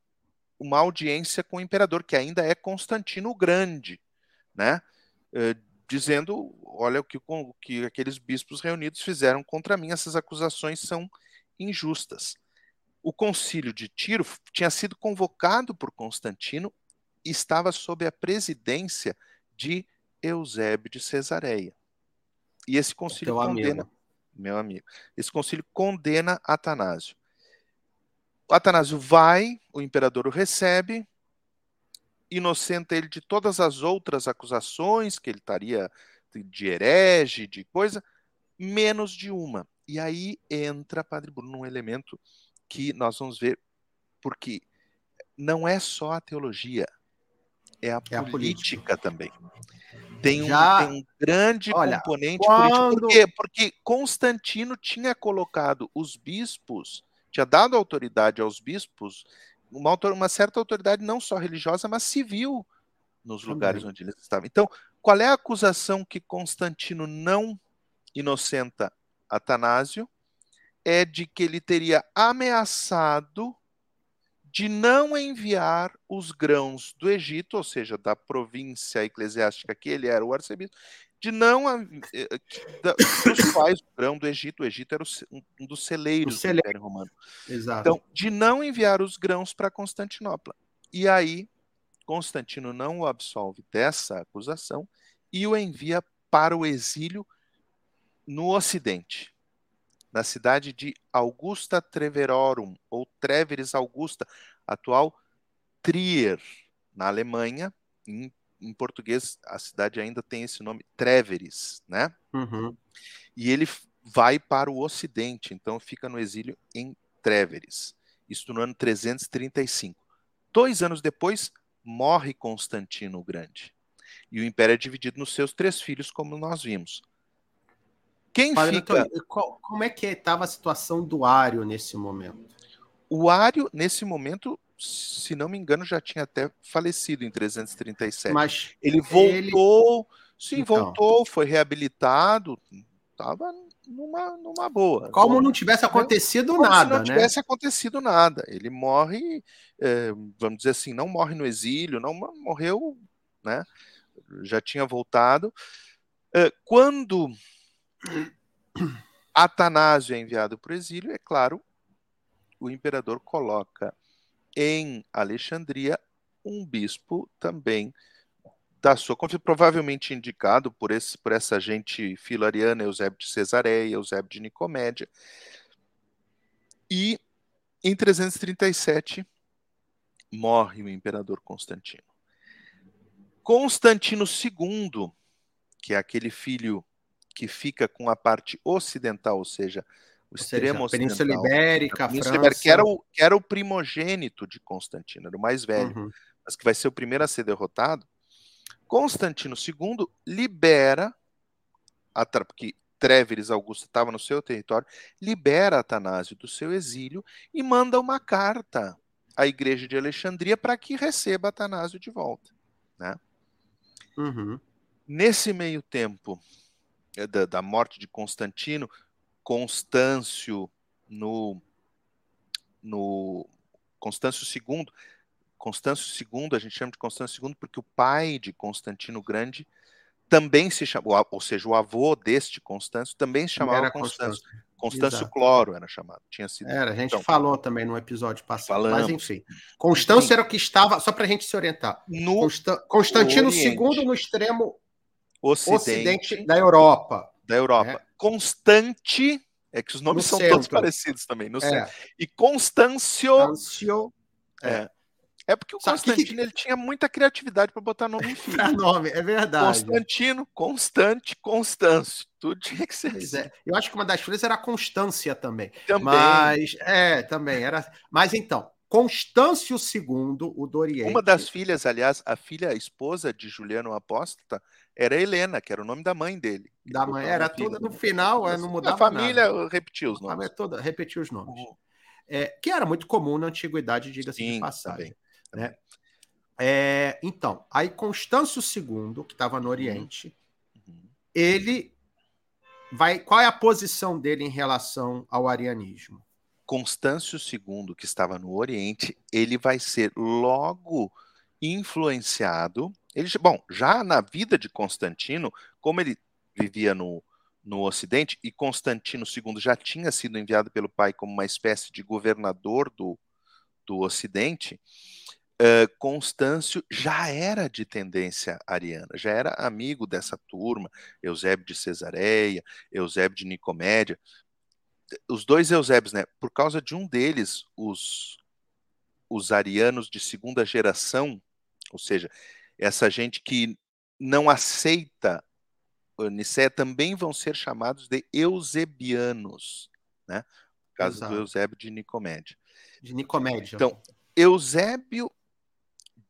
uma audiência com o imperador, que ainda é Constantino o Grande, né? Uh, dizendo: olha o que, o que aqueles bispos reunidos fizeram contra mim, essas acusações são injustas. O concílio de Tiro tinha sido convocado por Constantino e estava sob a presidência de Eusébio de Cesareia. E esse concílio condena, amigo. meu amigo, esse concílio condena Atanásio. Atanásio vai, o imperador o recebe, inocenta ele de todas as outras acusações que ele estaria de herege, de coisa, menos de uma. E aí entra, Padre Bruno, num elemento que nós vamos ver, porque não é só a teologia, é a, é política, a política, também. Tem um, Já... tem um grande Olha, componente quando... político. Por quê? Porque Constantino tinha colocado os bispos tinha dado autoridade aos bispos, uma, uma certa autoridade não só religiosa, mas civil nos lugares onde eles estavam. Então, qual é a acusação que Constantino não inocenta Atanásio? é de que ele teria ameaçado de não enviar os grãos do Egito, ou seja, da província eclesiástica que ele era o arcebispo, de não eh, da, dos quais o grão do Egito, o Egito era o, um dos celeiros do Império Romano. Exato. Então, de não enviar os grãos para Constantinopla. E aí Constantino não o absolve dessa acusação e o envia para o exílio no Ocidente, na cidade de Augusta Treverorum, ou Treveris Augusta, atual Trier, na Alemanha. Em, em, português, a cidade ainda tem esse nome, Treveris, né? Uhum. E ele vai para o Ocidente, então fica no exílio em Treveris, isto no ano 335. Dois anos depois, morre Constantino o Grande. E o império é dividido nos seus três filhos, como nós vimos. Quem Padre fica. Antônio, qual, como é que estava a situação do Ário nesse momento? O Ário, nesse momento, se não me engano, já tinha até falecido em 337. Mas ele voltou, ele... sim, então. voltou, foi reabilitado, estava numa, numa boa. Como não tivesse acontecido Como nada, se não né? tivesse acontecido nada. Ele morre, é, vamos dizer assim, não morre no exílio, não morreu, né? Já tinha voltado. É, quando Atanásio é enviado para o exílio, é claro, o imperador coloca em Alexandria um bispo também da sua provavelmente indicado por, esse, por essa gente filariana, Eusébio de Cesareia, Eusébio de Nicomédia. E em 337 morre o imperador Constantino. Constantino II, que é aquele filho que fica com a parte ocidental, ou seja, o ou extremo seja, Península Ibérica, Península Ibérica, que era, o, que era o primogênito de Constantino, era o mais velho, uhum. mas que vai ser o primeiro a ser derrotado. Constantino II libera, porque Tréveres Augusto estava no seu território, libera Atanásio do seu exílio e manda uma carta à igreja de Alexandria para que receba Atanásio de volta. Né? Uhum. Nesse meio tempo, da, da morte de Constantino, Constâncio no, no Constâncio II, Constâncio II, a gente chama de Constâncio II porque o pai de Constantino Grande também se chamou, ou seja, o avô deste Constâncio também se chamava Constâncio. Constâncio Cloro era chamado. Tinha sido. Era, a gente então, falou também no episódio passado. Falamos. Mas enfim. Constâncio era o que estava, só para a gente se orientar. No Constantino II no extremo Ocidente, Ocidente da Europa. Da Europa. É. Constante, é que os nomes no são centro. todos parecidos também, no é. centro. E Constâncio. Constâncio é. É porque o Sabe Constantino que... ele tinha muita criatividade para botar nome em filho. nome, é verdade. Constantino, Constante, Constâncio. Tudo tinha que ser assim. É. Eu acho que uma das filhas era Constância também. Também. Mas, é, também era. Mas então, Constâncio II, o do Oriente. Uma das filhas, aliás, a filha, a esposa de Juliano Apóstata, era Helena, que era o nome da mãe dele. Da mãe, era toda no final, é, não mudava A família nada. repetiu os nomes. A toda repetiu os nomes. Uhum. É, que era muito comum na antiguidade, diga-se de passagem. Também, né? É, então, aí Constâncio II, que estava no Oriente, uhum. ele vai. Qual é a posição dele em relação ao arianismo? Constâncio II, que estava no Oriente, ele vai ser logo influenciado ele, bom, já na vida de Constantino, como ele vivia no, no Ocidente, e Constantino II já tinha sido enviado pelo pai como uma espécie de governador do, do Ocidente, uh, Constâncio já era de tendência ariana, já era amigo dessa turma, Eusébio de Cesareia, Eusébio de Nicomédia. Os dois Eusébios, né? Por causa de um deles, os, os arianos de segunda geração, ou seja, essa gente que não aceita Nicéia também vão ser chamados de eusebianos, né? No caso Exato. do Eusébio de Nicomédia. De Nicomédia. Então, Eusébio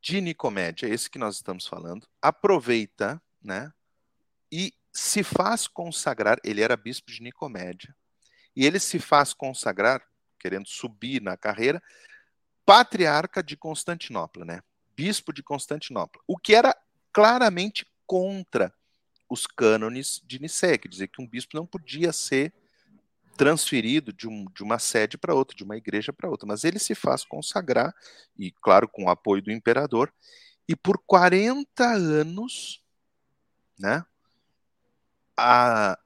de Nicomédia, esse que nós estamos falando, aproveita, né? E se faz consagrar, ele era bispo de Nicomédia, e ele se faz consagrar, querendo subir na carreira, patriarca de Constantinopla, né? bispo de Constantinopla, o que era claramente contra os cânones de Nicéia, quer dizer que um bispo não podia ser transferido de, um, de uma sede para outra, de uma igreja para outra, mas ele se faz consagrar, e claro, com o apoio do imperador, e por 40 anos, né, a,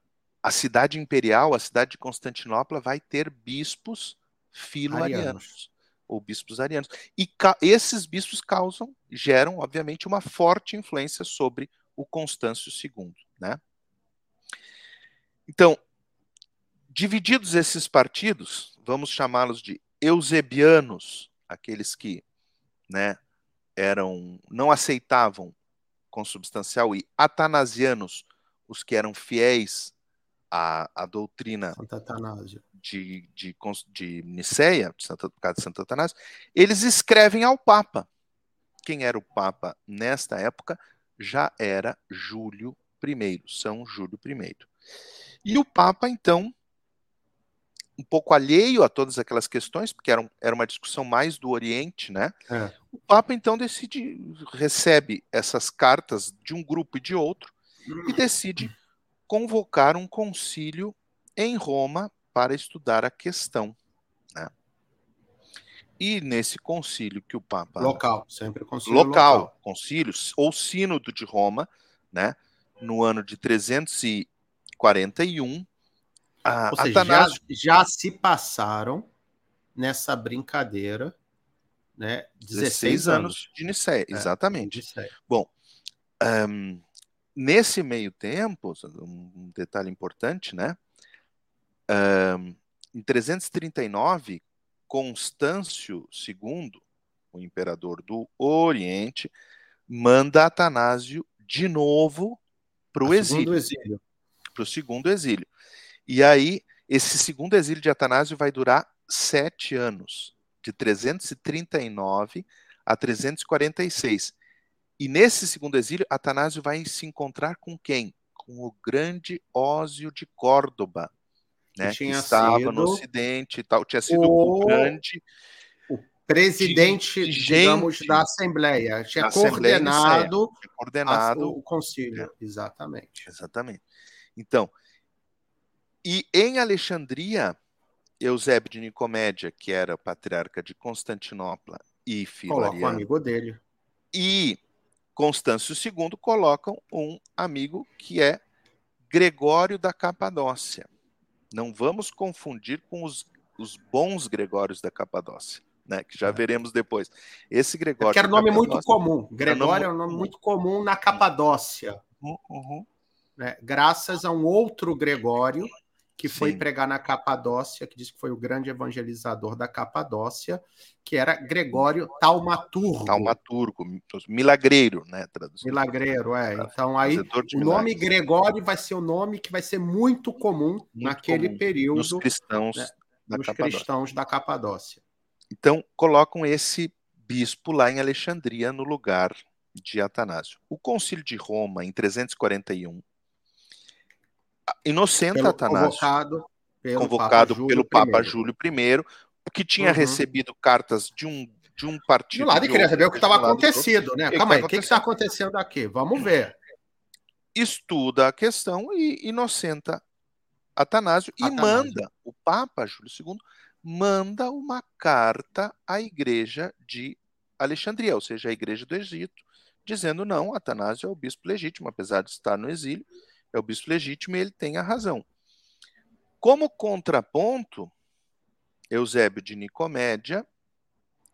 a cidade imperial, a cidade de Constantinopla, vai ter bispos filo-arianos, ou bispos arianos. E esses bispos causam, geram, obviamente, uma forte influência sobre o Constâncio II. Né? Então, divididos esses partidos, vamos chamá-los de eusebianos, aqueles que né, eram não aceitavam consubstancial, e atanasianos, os que eram fiéis à, à doutrina de, de, de Niceia, de Santa, por causa de Santo Atanásio, eles escrevem ao Papa. Quem era o Papa nesta época já era Júlio I, São Júlio I. E o Papa, então, um pouco alheio a todas aquelas questões, porque era, um, era uma discussão mais do Oriente, né? É. O Papa, então, decide, recebe essas cartas de um grupo e de outro, e decide convocar um concílio em Roma para estudar a questão. Né? E nesse concílio que o Papa. Local, sempre concílio. Local, local. concílio, ou Sínodo de Roma, né? no ano de 341. A, Ou seja, Atanásio... já, já se passaram nessa brincadeira né, 16, 16 anos. anos de Nicéia, é, exatamente. De Bom, um, nesse meio tempo, um detalhe importante, né? Um, em 339, Constâncio II, o imperador do Oriente, manda Atanásio de novo para o exílio. Para o segundo exílio. E aí, esse segundo exílio de Atanásio vai durar sete anos, de 339 a 346. E nesse segundo exílio, Atanásio vai se encontrar com quem? Com o grande Ósio de Córdoba, né, que, que estava no Ocidente e tal, tinha sido o, o grande o presidente, digamos, da Assembleia, tinha coordenado, tinha coordenado a, o concílio, é. exatamente. Exatamente. Então, e em Alexandria, Eusébio de Nicomédia, que era patriarca de Constantinopla e um amigo dele. E Constâncio II colocam um amigo que é Gregório da Capadócia. Não vamos confundir com os, os bons Gregórios da Capadócia. Né, que já é. veremos depois. Esse Gregório. É era um nome muito comum. Gregório é um nome muito comum na Capadócia. Uhum. Né, graças a um outro Gregório que foi Sim. pregar na Capadócia, que disse que foi o grande evangelizador da Capadócia, que era Gregório Taumaturgo. Taumaturgo, milagreiro, né? Traduzido. Milagreiro, é. Então aí o nome Gregório vai ser o nome que vai ser muito comum muito naquele comum. período nos cristãos, né? da nos cristãos da Capadócia. Então colocam esse bispo lá em Alexandria no lugar de Atanásio. O Concílio de Roma em 341 inocenta Atanásio, convocado pelo convocado Papa pelo Papa Júlio I, que tinha uhum. recebido cartas de um de um partido. Do lado e queria saber o que estava acontecendo, né? Calma aí, o que está acontecendo aqui? Vamos ver. Estuda a questão e inocenta Atanásio, Atanásio. e manda, o Papa Júlio II manda uma carta à igreja de Alexandria, ou seja, a igreja do Egito, dizendo não, Atanásio é o bispo legítimo, apesar de estar no exílio, é o bispo legítimo e ele tem a razão. Como contraponto, Eusébio de Nicomédia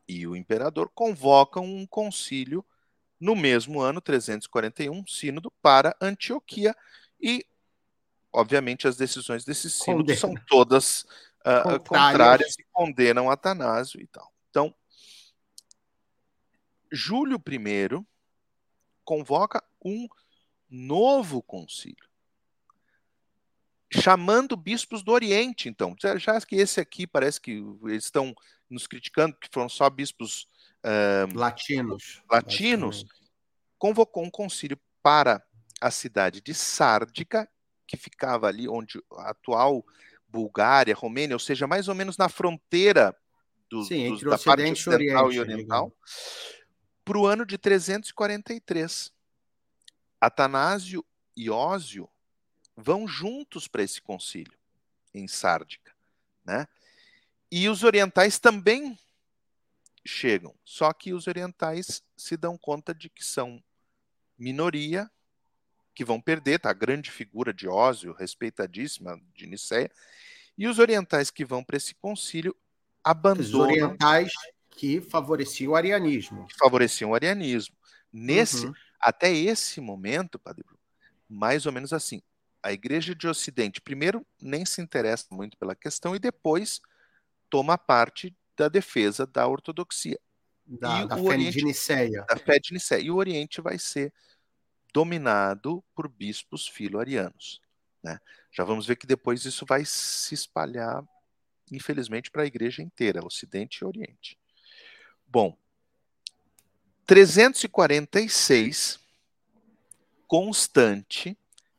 e o imperador convocam um concílio no mesmo ano, 341, sínodo para Antioquia e, obviamente, as decisões desse sínodo Condena. são todas uh, contrárias e condenam Atanásio e tal. Então, Júlio I convoca um novo concílio, chamando bispos do Oriente, então. Já que esse aqui parece que eles estão nos criticando, que foram só bispos uh, latinos. latinos, convocou um concílio para a cidade de Sárdica, que ficava ali onde a atual Bulgária, Romênia, ou seja, mais ou menos na fronteira do, Sim, dos, da parte ocidental e oriental, para o ano de 343. Atanásio e Ósio vão juntos para esse concílio. em Sárdica, né? E os orientais também chegam, só que os orientais se dão conta de que são minoria, que vão perder, tá? A grande figura de Ósio, respeitadíssima de Niceia, e os orientais que vão para esse concílio abandonam. Os orientais que favoreciam o arianismo. Que favoreciam o arianismo. Nesse, uhum. Até esse momento, Padre Bruno, mais ou menos assim, a Igreja de Ocidente, primeiro, nem se interessa muito pela questão e depois toma parte da defesa da ortodoxia. Da, da fé Oriente, de Niceia. Da fé de Niceia. E o Oriente vai ser dominado por bispos filo-arianos. Né? Já vamos ver que depois isso vai se espalhar, infelizmente, para a igreja inteira, Ocidente e Oriente. Bom, 346, Constante,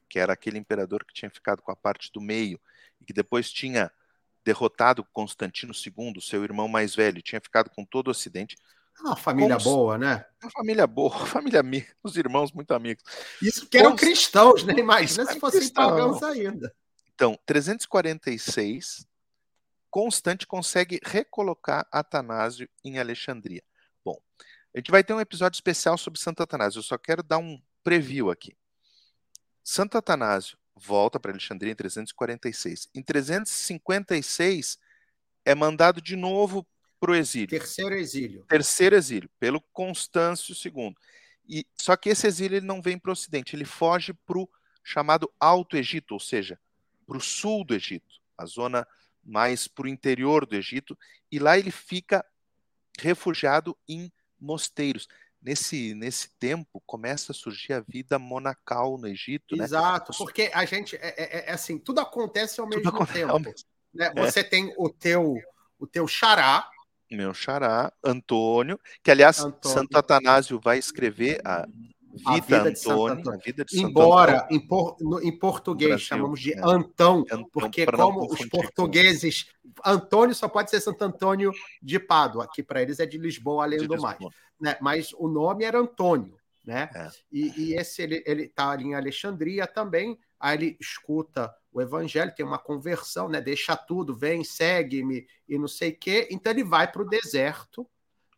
que era aquele imperador que tinha ficado com a parte do meio e que depois tinha derrotado Constantino II, seu irmão mais velho, tinha ficado com todo o Ocidente. Uma família Const... boa, né? Uma família boa, família amiga, os irmãos muito amigos. Isso que eram Const... cristãos, né? Imagina se fossem pagãos ainda. Então, 346, Constante consegue recolocar Atanásio em Alexandria. Bom, a gente vai ter um episódio especial sobre Santo Atanásio. Eu só quero dar um preview aqui. Santo Atanásio volta para Alexandria em 346. Em 356 é mandado de novo para o exílio. Terceiro exílio. Terceiro exílio, pelo Constâncio II. E, só que esse exílio ele não vem para o ocidente, ele foge para o chamado Alto Egito, ou seja, para o sul do Egito, a zona mais para o interior do Egito, e lá ele fica refugiado em mosteiros nesse, nesse tempo começa a surgir a vida monacal no Egito. Né? Exato, né? porque a gente é, é, é, assim, tudo acontece ao mesmo tempo. Ao mesmo. Né? É. Você tem o teu o teu xará. Meu xará, Antônio, que aliás Antônio. Santo Atanásio vai escrever a Vida, vida Antônio, de vida de Embora Antônio. Em, por, no, em português Brasil, chamamos de é. Antão, Antão, porque como os portugueses, Antônio só pode ser Santo Antônio de Pádua, aqui para eles é de Lisboa, além de do mais. Né? Mas o nome era Antônio, né? É. E, e, esse ele está ali em Alexandria também. Aí ele escuta o evangelho, tem uma conversão, né? Deixa tudo, vem, segue-me e não sei o quê. Então ele vai para o deserto,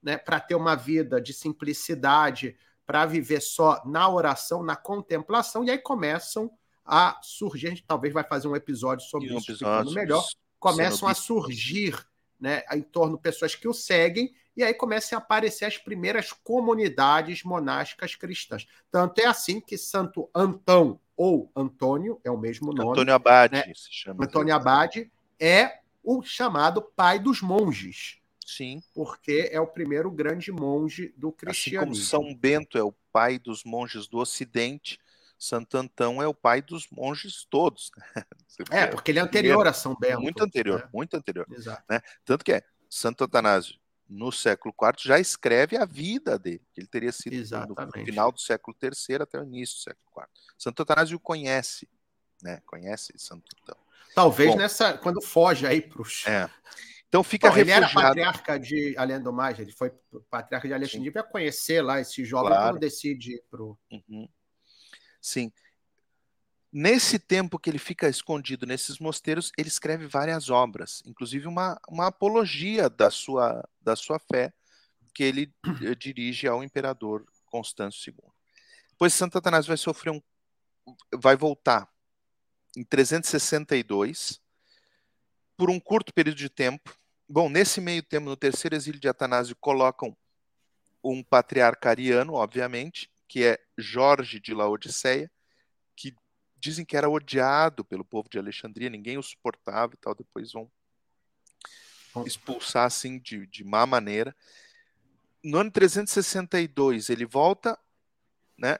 né? Para ter uma vida de simplicidade, para viver só na oração, na contemplação, e aí começam a surgir, a gente talvez vai fazer um episódio sobre um isso episódio melhor, começam a surgir né, em torno de pessoas que o seguem, e aí começam a aparecer as primeiras comunidades monásticas cristãs. Tanto é assim que Santo Antão ou Antônio, é o mesmo nome. Antônio Abade né? se chama. Antônio Abade é o chamado pai dos monges. Sim. Porque é o primeiro grande monge do cristianismo. Assim como São Bento é o pai dos monges do Ocidente, Santo Antão é o pai dos monges todos. Né? É, porque ele é anterior a São Bento. Muito anterior, né? muito anterior. Exato. Né? Tanto que é, Santo Atanásio, no século IV, já escreve a vida dele, que ele teria sido Exatamente. no final do século III até o início do século IV. Santo Atanásio o conhece, né? Conhece Santo Antão. Talvez Bom, nessa, quando foge aí para os. É. Então fica Bom, refugiado. Ele era patriarca de, além do mais, ele foi patriarca de Alexandria para conhecer lá esse jovem claro. quando decide ir pro. Uhum. Sim. Nesse tempo que ele fica escondido nesses mosteiros, ele escreve várias obras, inclusive uma, uma apologia da sua, da sua fé, que ele eh, dirige ao imperador Constâncio II. Depois Santo Atanásio vai sofrer um. vai voltar em 362 por um curto período de tempo. Bom, nesse meio tempo, no terceiro exílio de Atanásio, colocam um patriarca ariano, obviamente, que é Jorge de Laodiceia, que dizem que era odiado pelo povo de Alexandria, ninguém o suportava e tal, depois vão expulsar assim de, de má maneira. No ano 362 ele volta, né?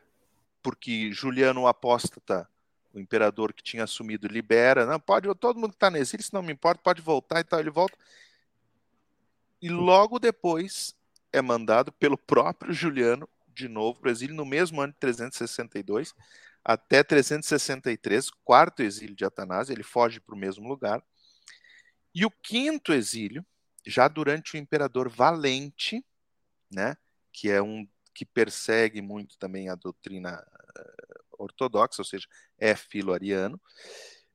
Porque Juliano o Apóstata o imperador que tinha assumido libera, não pode, todo mundo que está no exílio, se não me importa, pode voltar e tal, ele volta. E logo depois é mandado pelo próprio Juliano de novo para o exílio no mesmo ano de 362 até 363, quarto exílio de Atanásio, ele foge para o mesmo lugar. E o quinto exílio, já durante o imperador Valente, né, que é um que persegue muito também a doutrina ortodoxa, ou seja, é filo-ariano.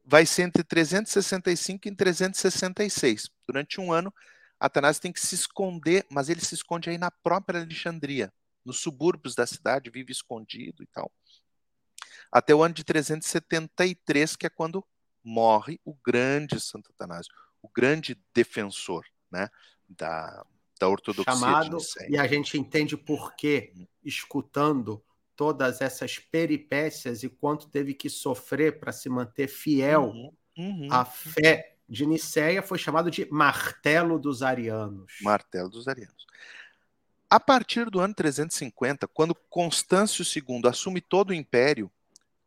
vai ser entre 365 e 366. Durante um ano, Atanásio tem que se esconder, mas ele se esconde aí na própria Alexandria, nos subúrbios da cidade, vive escondido e tal. Até o ano de 373, que é quando morre o grande Santo Atanásio, o grande defensor né, da, da ortodoxia. Chamado, e a gente entende por que, uhum. escutando todas essas peripécias e quanto teve que sofrer para se manter fiel uhum, uhum. à fé de Nicéia, foi chamado de martelo dos arianos. Martelo dos arianos. A partir do ano 350, quando Constâncio II assume todo o império,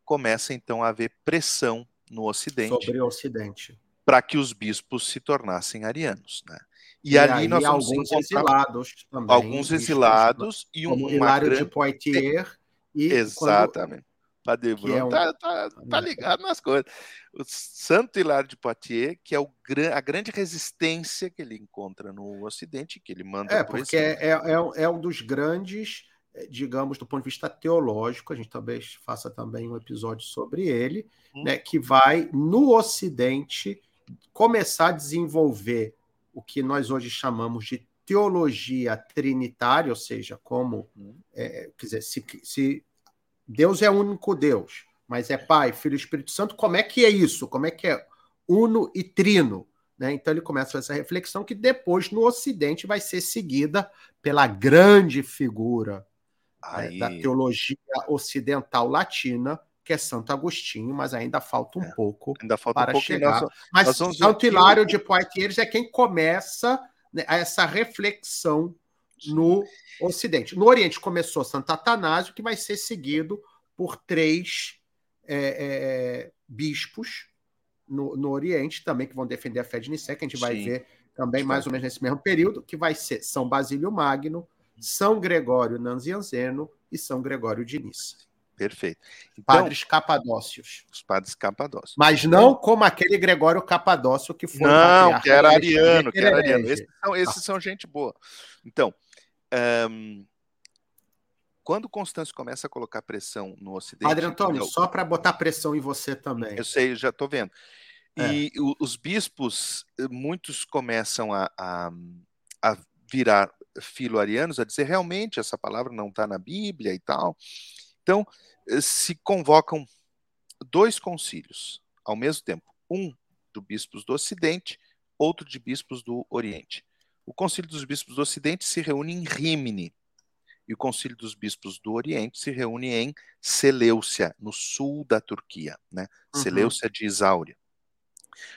começa então a haver pressão no Ocidente. Sobre o Ocidente. Para que os bispos se tornassem arianos. Né? E, e ali nós alguns exilados também. Alguns exilados e um. Como Hilário grande... de Poitiers e Exatamente. Quando... Padre Bruno é um... tá, tá, tá, ligado nas coisas. O Santo Hilário de Poitiers, que é o, a grande resistência que ele encontra no Ocidente, que ele manda. É, porque é, é, é, é um dos grandes, eh, digamos, do ponto de vista teológico, a gente talvez faça também um episódio sobre ele, hum. né, que vai, no Ocidente, começar a desenvolver o que nós hoje chamamos de teologia trinitária, ou seja, como, é, quer dizer, se, se Deus é único Deus, mas é Pai, Filho e Espírito Santo, como é que é isso? Como é que é uno e trino? Né? Então ele começa essa reflexão que depois no Ocidente vai ser seguida pela grande figura né, da teologia ocidental latina, que é Santo Agostinho, mas ainda falta um é, pouco falta para um pouco chegar. Nós, mas Santo Hilário de Poitiers é quem começa né, essa reflexão no Ocidente. No Oriente começou Santo Atanásio, que vai ser seguido por três é, é, bispos no, no, Oriente também, que vão defender a fé de Nicé, que a gente Sim. vai ver também mais ou menos nesse mesmo período, que vai ser São Basílio Magno, São Gregório Nanzianzeno e São Gregório de Nice. Perfeito. Então, padres capadócios. Os padres capadócios. Mas não como aquele Gregório Capadócio que foi. Não, que era ariano, que era ariano. Esses são, esses são gente boa. Então, um, quando Constâncio começa a colocar pressão no Ocidente. Padre Antônio, só para botar pressão em você também. Eu sei, já estou vendo. E é. os bispos, muitos começam a, a, a virar filo-arianos, a dizer realmente essa palavra não está na Bíblia e tal. Então, eh, se convocam dois concílios ao mesmo tempo, um do bispos do Ocidente, outro de bispos do Oriente. O concílio dos bispos do Ocidente se reúne em Rímini, e o concílio dos bispos do Oriente se reúne em Seleucia, no sul da Turquia, né? Uhum. Seleucia de Isáuria.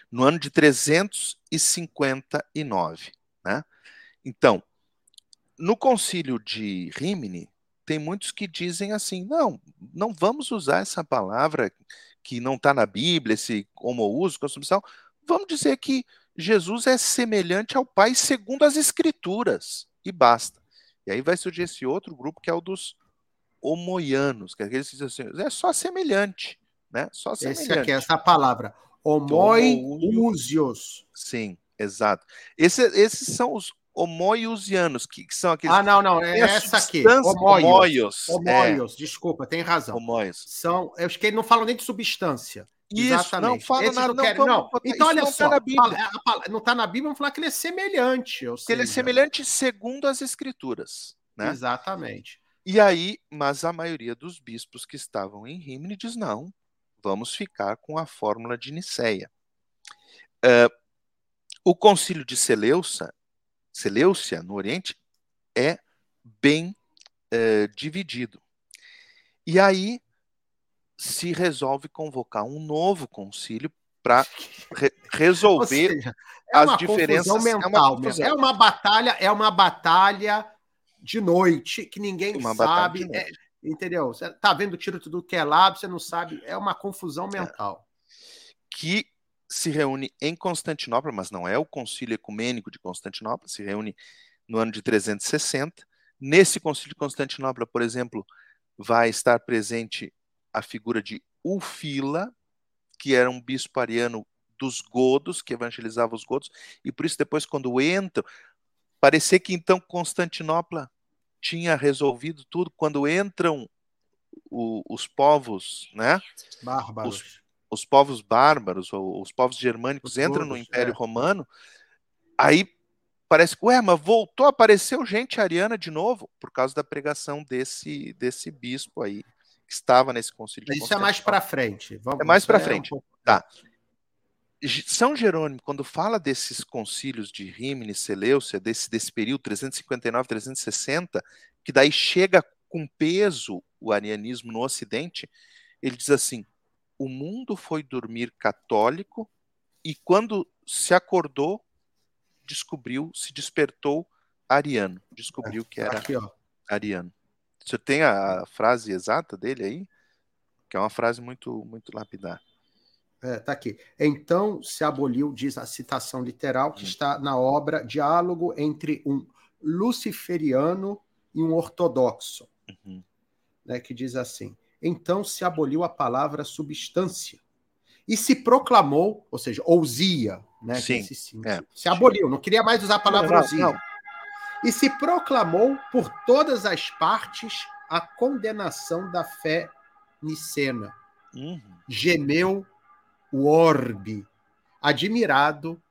No ano de 359, né? Então, no concílio de Rímini, tem muitos que dizem assim: não, não vamos usar essa palavra que não está na Bíblia, esse homouso, consumição. Vamos dizer que Jesus é semelhante ao Pai segundo as Escrituras, e basta. E aí vai surgir esse outro grupo que é o dos homoianos, que é aqueles que dizem assim: é só semelhante, né? Só semelhante. Esse aqui, essa palavra, homoiúsios. Sim, exato. Esse, esses são os homoiusianos, que, que, são aqueles. Ah, não, não, é essa aqui. Homoios. Homoios, é. desculpa, tem razão. Homoios. São, eu acho que não falam nem de substância. Isso, Exatamente. não fala Esses nada, não, querem, não. Então, olha não só, tá não está na Bíblia, vamos falar que ele é semelhante. Ou seja... Ele é semelhante segundo as Escrituras. Né? Exatamente. E aí, mas a maioria dos bispos que estavam em Rímini diz: não, vamos ficar com a fórmula de Niceia. Uh, o concílio de Seleuça Seleucia, no Oriente, é bem é, dividido. E aí se resolve convocar um novo concílio para re resolver seja, é as diferenças. Mental, é, uma confusão. é uma batalha, é uma batalha de noite que ninguém uma sabe. É, entendeu? Você tá vendo o tiro tudo que é lado, você não sabe. É uma confusão é. mental. Que se reúne em Constantinopla, mas não é o Concílio Ecumênico de Constantinopla, se reúne no ano de 360. Nesse Concílio de Constantinopla, por exemplo, vai estar presente a figura de Ulfila, que era um bispo ariano dos godos, que evangelizava os godos, e por isso depois quando entram, parecia que então Constantinopla tinha resolvido tudo, quando entram o, os povos, né? Bárbaros. Os os povos bárbaros, ou os povos germânicos Todos, entram no Império é. Romano, aí parece que, ué, mas voltou, apareceu gente ariana de novo, por causa da pregação desse, desse bispo aí, que estava nesse concílio. Isso é mais para frente. Vamos, é mais para é frente. Um. Tá. São Jerônimo, quando fala desses concílios de Rímini e Seleucia, desse, desse período 359, 360, que daí chega com peso o arianismo no Ocidente, ele diz assim: o mundo foi dormir católico e quando se acordou, descobriu, se despertou ariano, descobriu que era Aqui, ariano. Você tem a frase exata dele aí? Que é uma frase muito, muito lapidar. É, tá aqui. Então se aboliu, diz a citação literal, que hum. está na obra Diálogo entre um luciferiano e um ortodoxo, uhum. né, que diz assim: então se aboliu a palavra substância e se proclamou, ou seja, ousia, né? Sim, é. Se aboliu, não queria mais usar a palavra não, ousia. Não. E se proclamou por todas as partes a condenação da fé nicena. Uhum. Gemeu o orbe, admirado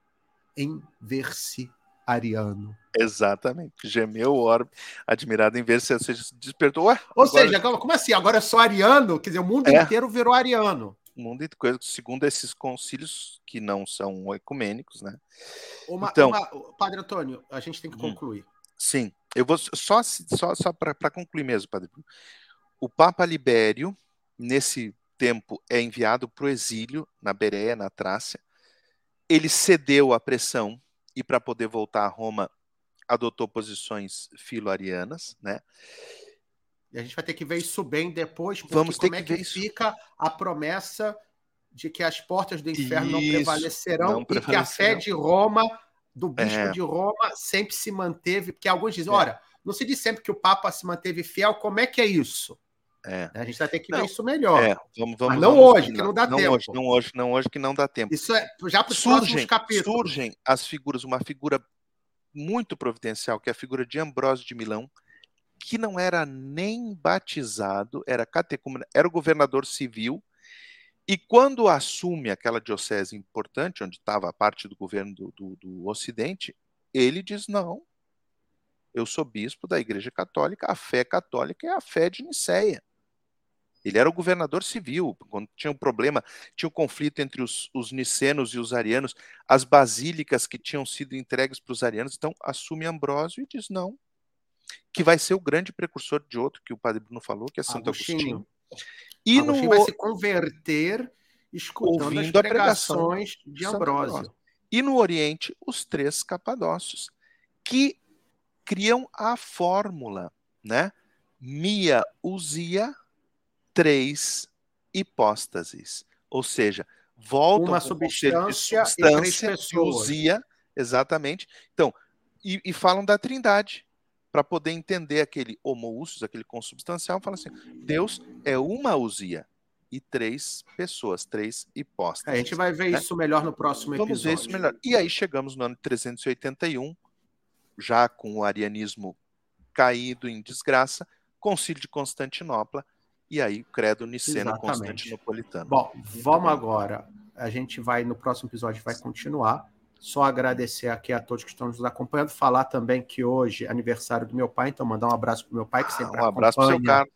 em ver-se ariano. Exatamente. Gemeu o orbe, admirado em ver-se, ou seja, despertou. Ué, ou agora... seja, como assim? Agora eu sou ariano? Quer dizer, o mundo é. inteiro virou ariano. O mundo inteiro, segundo esses concílios que não são ecumênicos, né? Uma, então, uma... Padre Antônio, a gente tem que hum. concluir. Sim, eu vou só, só, só para concluir mesmo, Padre. O Papa Libério, nesse tempo é enviado para o exílio na Bereia, na Trácia. Ele cedeu à pressão e, para poder voltar a Roma, adotou posições filo-arianas, né? E a gente vai ter que ver isso bem depois, porque Vamos ter como que é que fica a promessa de que as portas do inferno isso, não prevalecerão não e que a fé de Roma, do bispo é. de Roma, sempre se manteve, porque alguns dizem, é. olha, não se diz sempre que o Papa se manteve fiel, como é que é isso? É. A gente vai ter que não, ver isso melhor. É, vamos, vamos, Mas não vamos, hoje, que não dá não tempo. Hoje, não hoje, não hoje, que não dá tempo. Isso é já para os próximos capítulos. Surgem as figuras, uma figura muito providencial, que é a figura de Ambrósio de Milão, que não era nem batizado, era catecúmeno, era o governador civil, e quando assume aquela diocese importante, onde estava a parte do governo do, do, do Ocidente, ele diz: não, eu sou bispo da Igreja Católica, a fé católica é a fé de Nicéia. Ele era o governador civil, quando tinha um problema, tinha um conflito entre os, os nicenos e os arianos, as basílicas que tinham sido entregues para os arianos, então assume Ambrósio e diz não, que vai ser o grande precursor de outro que o padre Bruno falou, que é Santo Agostinho. Agostinho. E Agostinho no... vai se converter escutando Ouvindo as pregações de Ambrósio. E no Oriente, os três capadócios, que criam a fórmula, né? Mia usia três hipóstases, ou seja, voltam uma substância, substância e usia, exatamente. Então, e, e, falam da Trindade para poder entender aquele homoúcios, aquele consubstancial, fala assim: Deus é uma usia e três pessoas, três hipóstases. a gente vai ver né? isso melhor no próximo Vamos episódio. Ver isso melhor. E aí chegamos no ano 381, já com o arianismo caído em desgraça, Concílio de Constantinopla, e aí o credo niceno-constantinopolitano. Bom, vamos agora. A gente vai, no próximo episódio, vai continuar. Só agradecer aqui a todos que estão nos acompanhando. Falar também que hoje é aniversário do meu pai, então mandar um abraço para o meu pai, que sempre ah, um abraço para seu cara.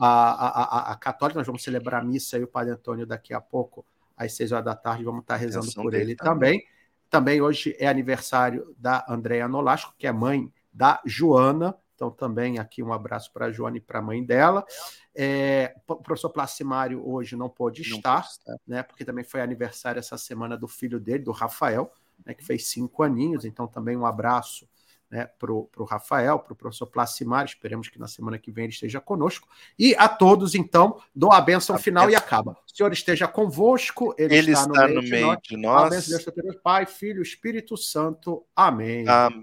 A, a, a, a, Católica. Nós vamos celebrar a missa e o Padre Antônio daqui a pouco, às seis horas da tarde. Vamos estar rezando por ele também. também. Também hoje é aniversário da Andréa Nolasco, que é mãe da Joana. Então, também aqui um abraço para a Joana e para a mãe dela. É, o professor Placimário hoje não pôde estar, não né? Porque também foi aniversário essa semana do filho dele, do Rafael, né, que fez cinco aninhos. Então, também um abraço né, para o Rafael, para o professor Placimário. Esperemos que na semana que vem ele esteja conosco. E a todos, então, dou a benção a final benção. e acaba. O Senhor esteja convosco, ele, ele está, no, está meio, no meio de nós. De nós. A benção de Deus, Pai, Filho, Espírito Santo. Amém. Amém.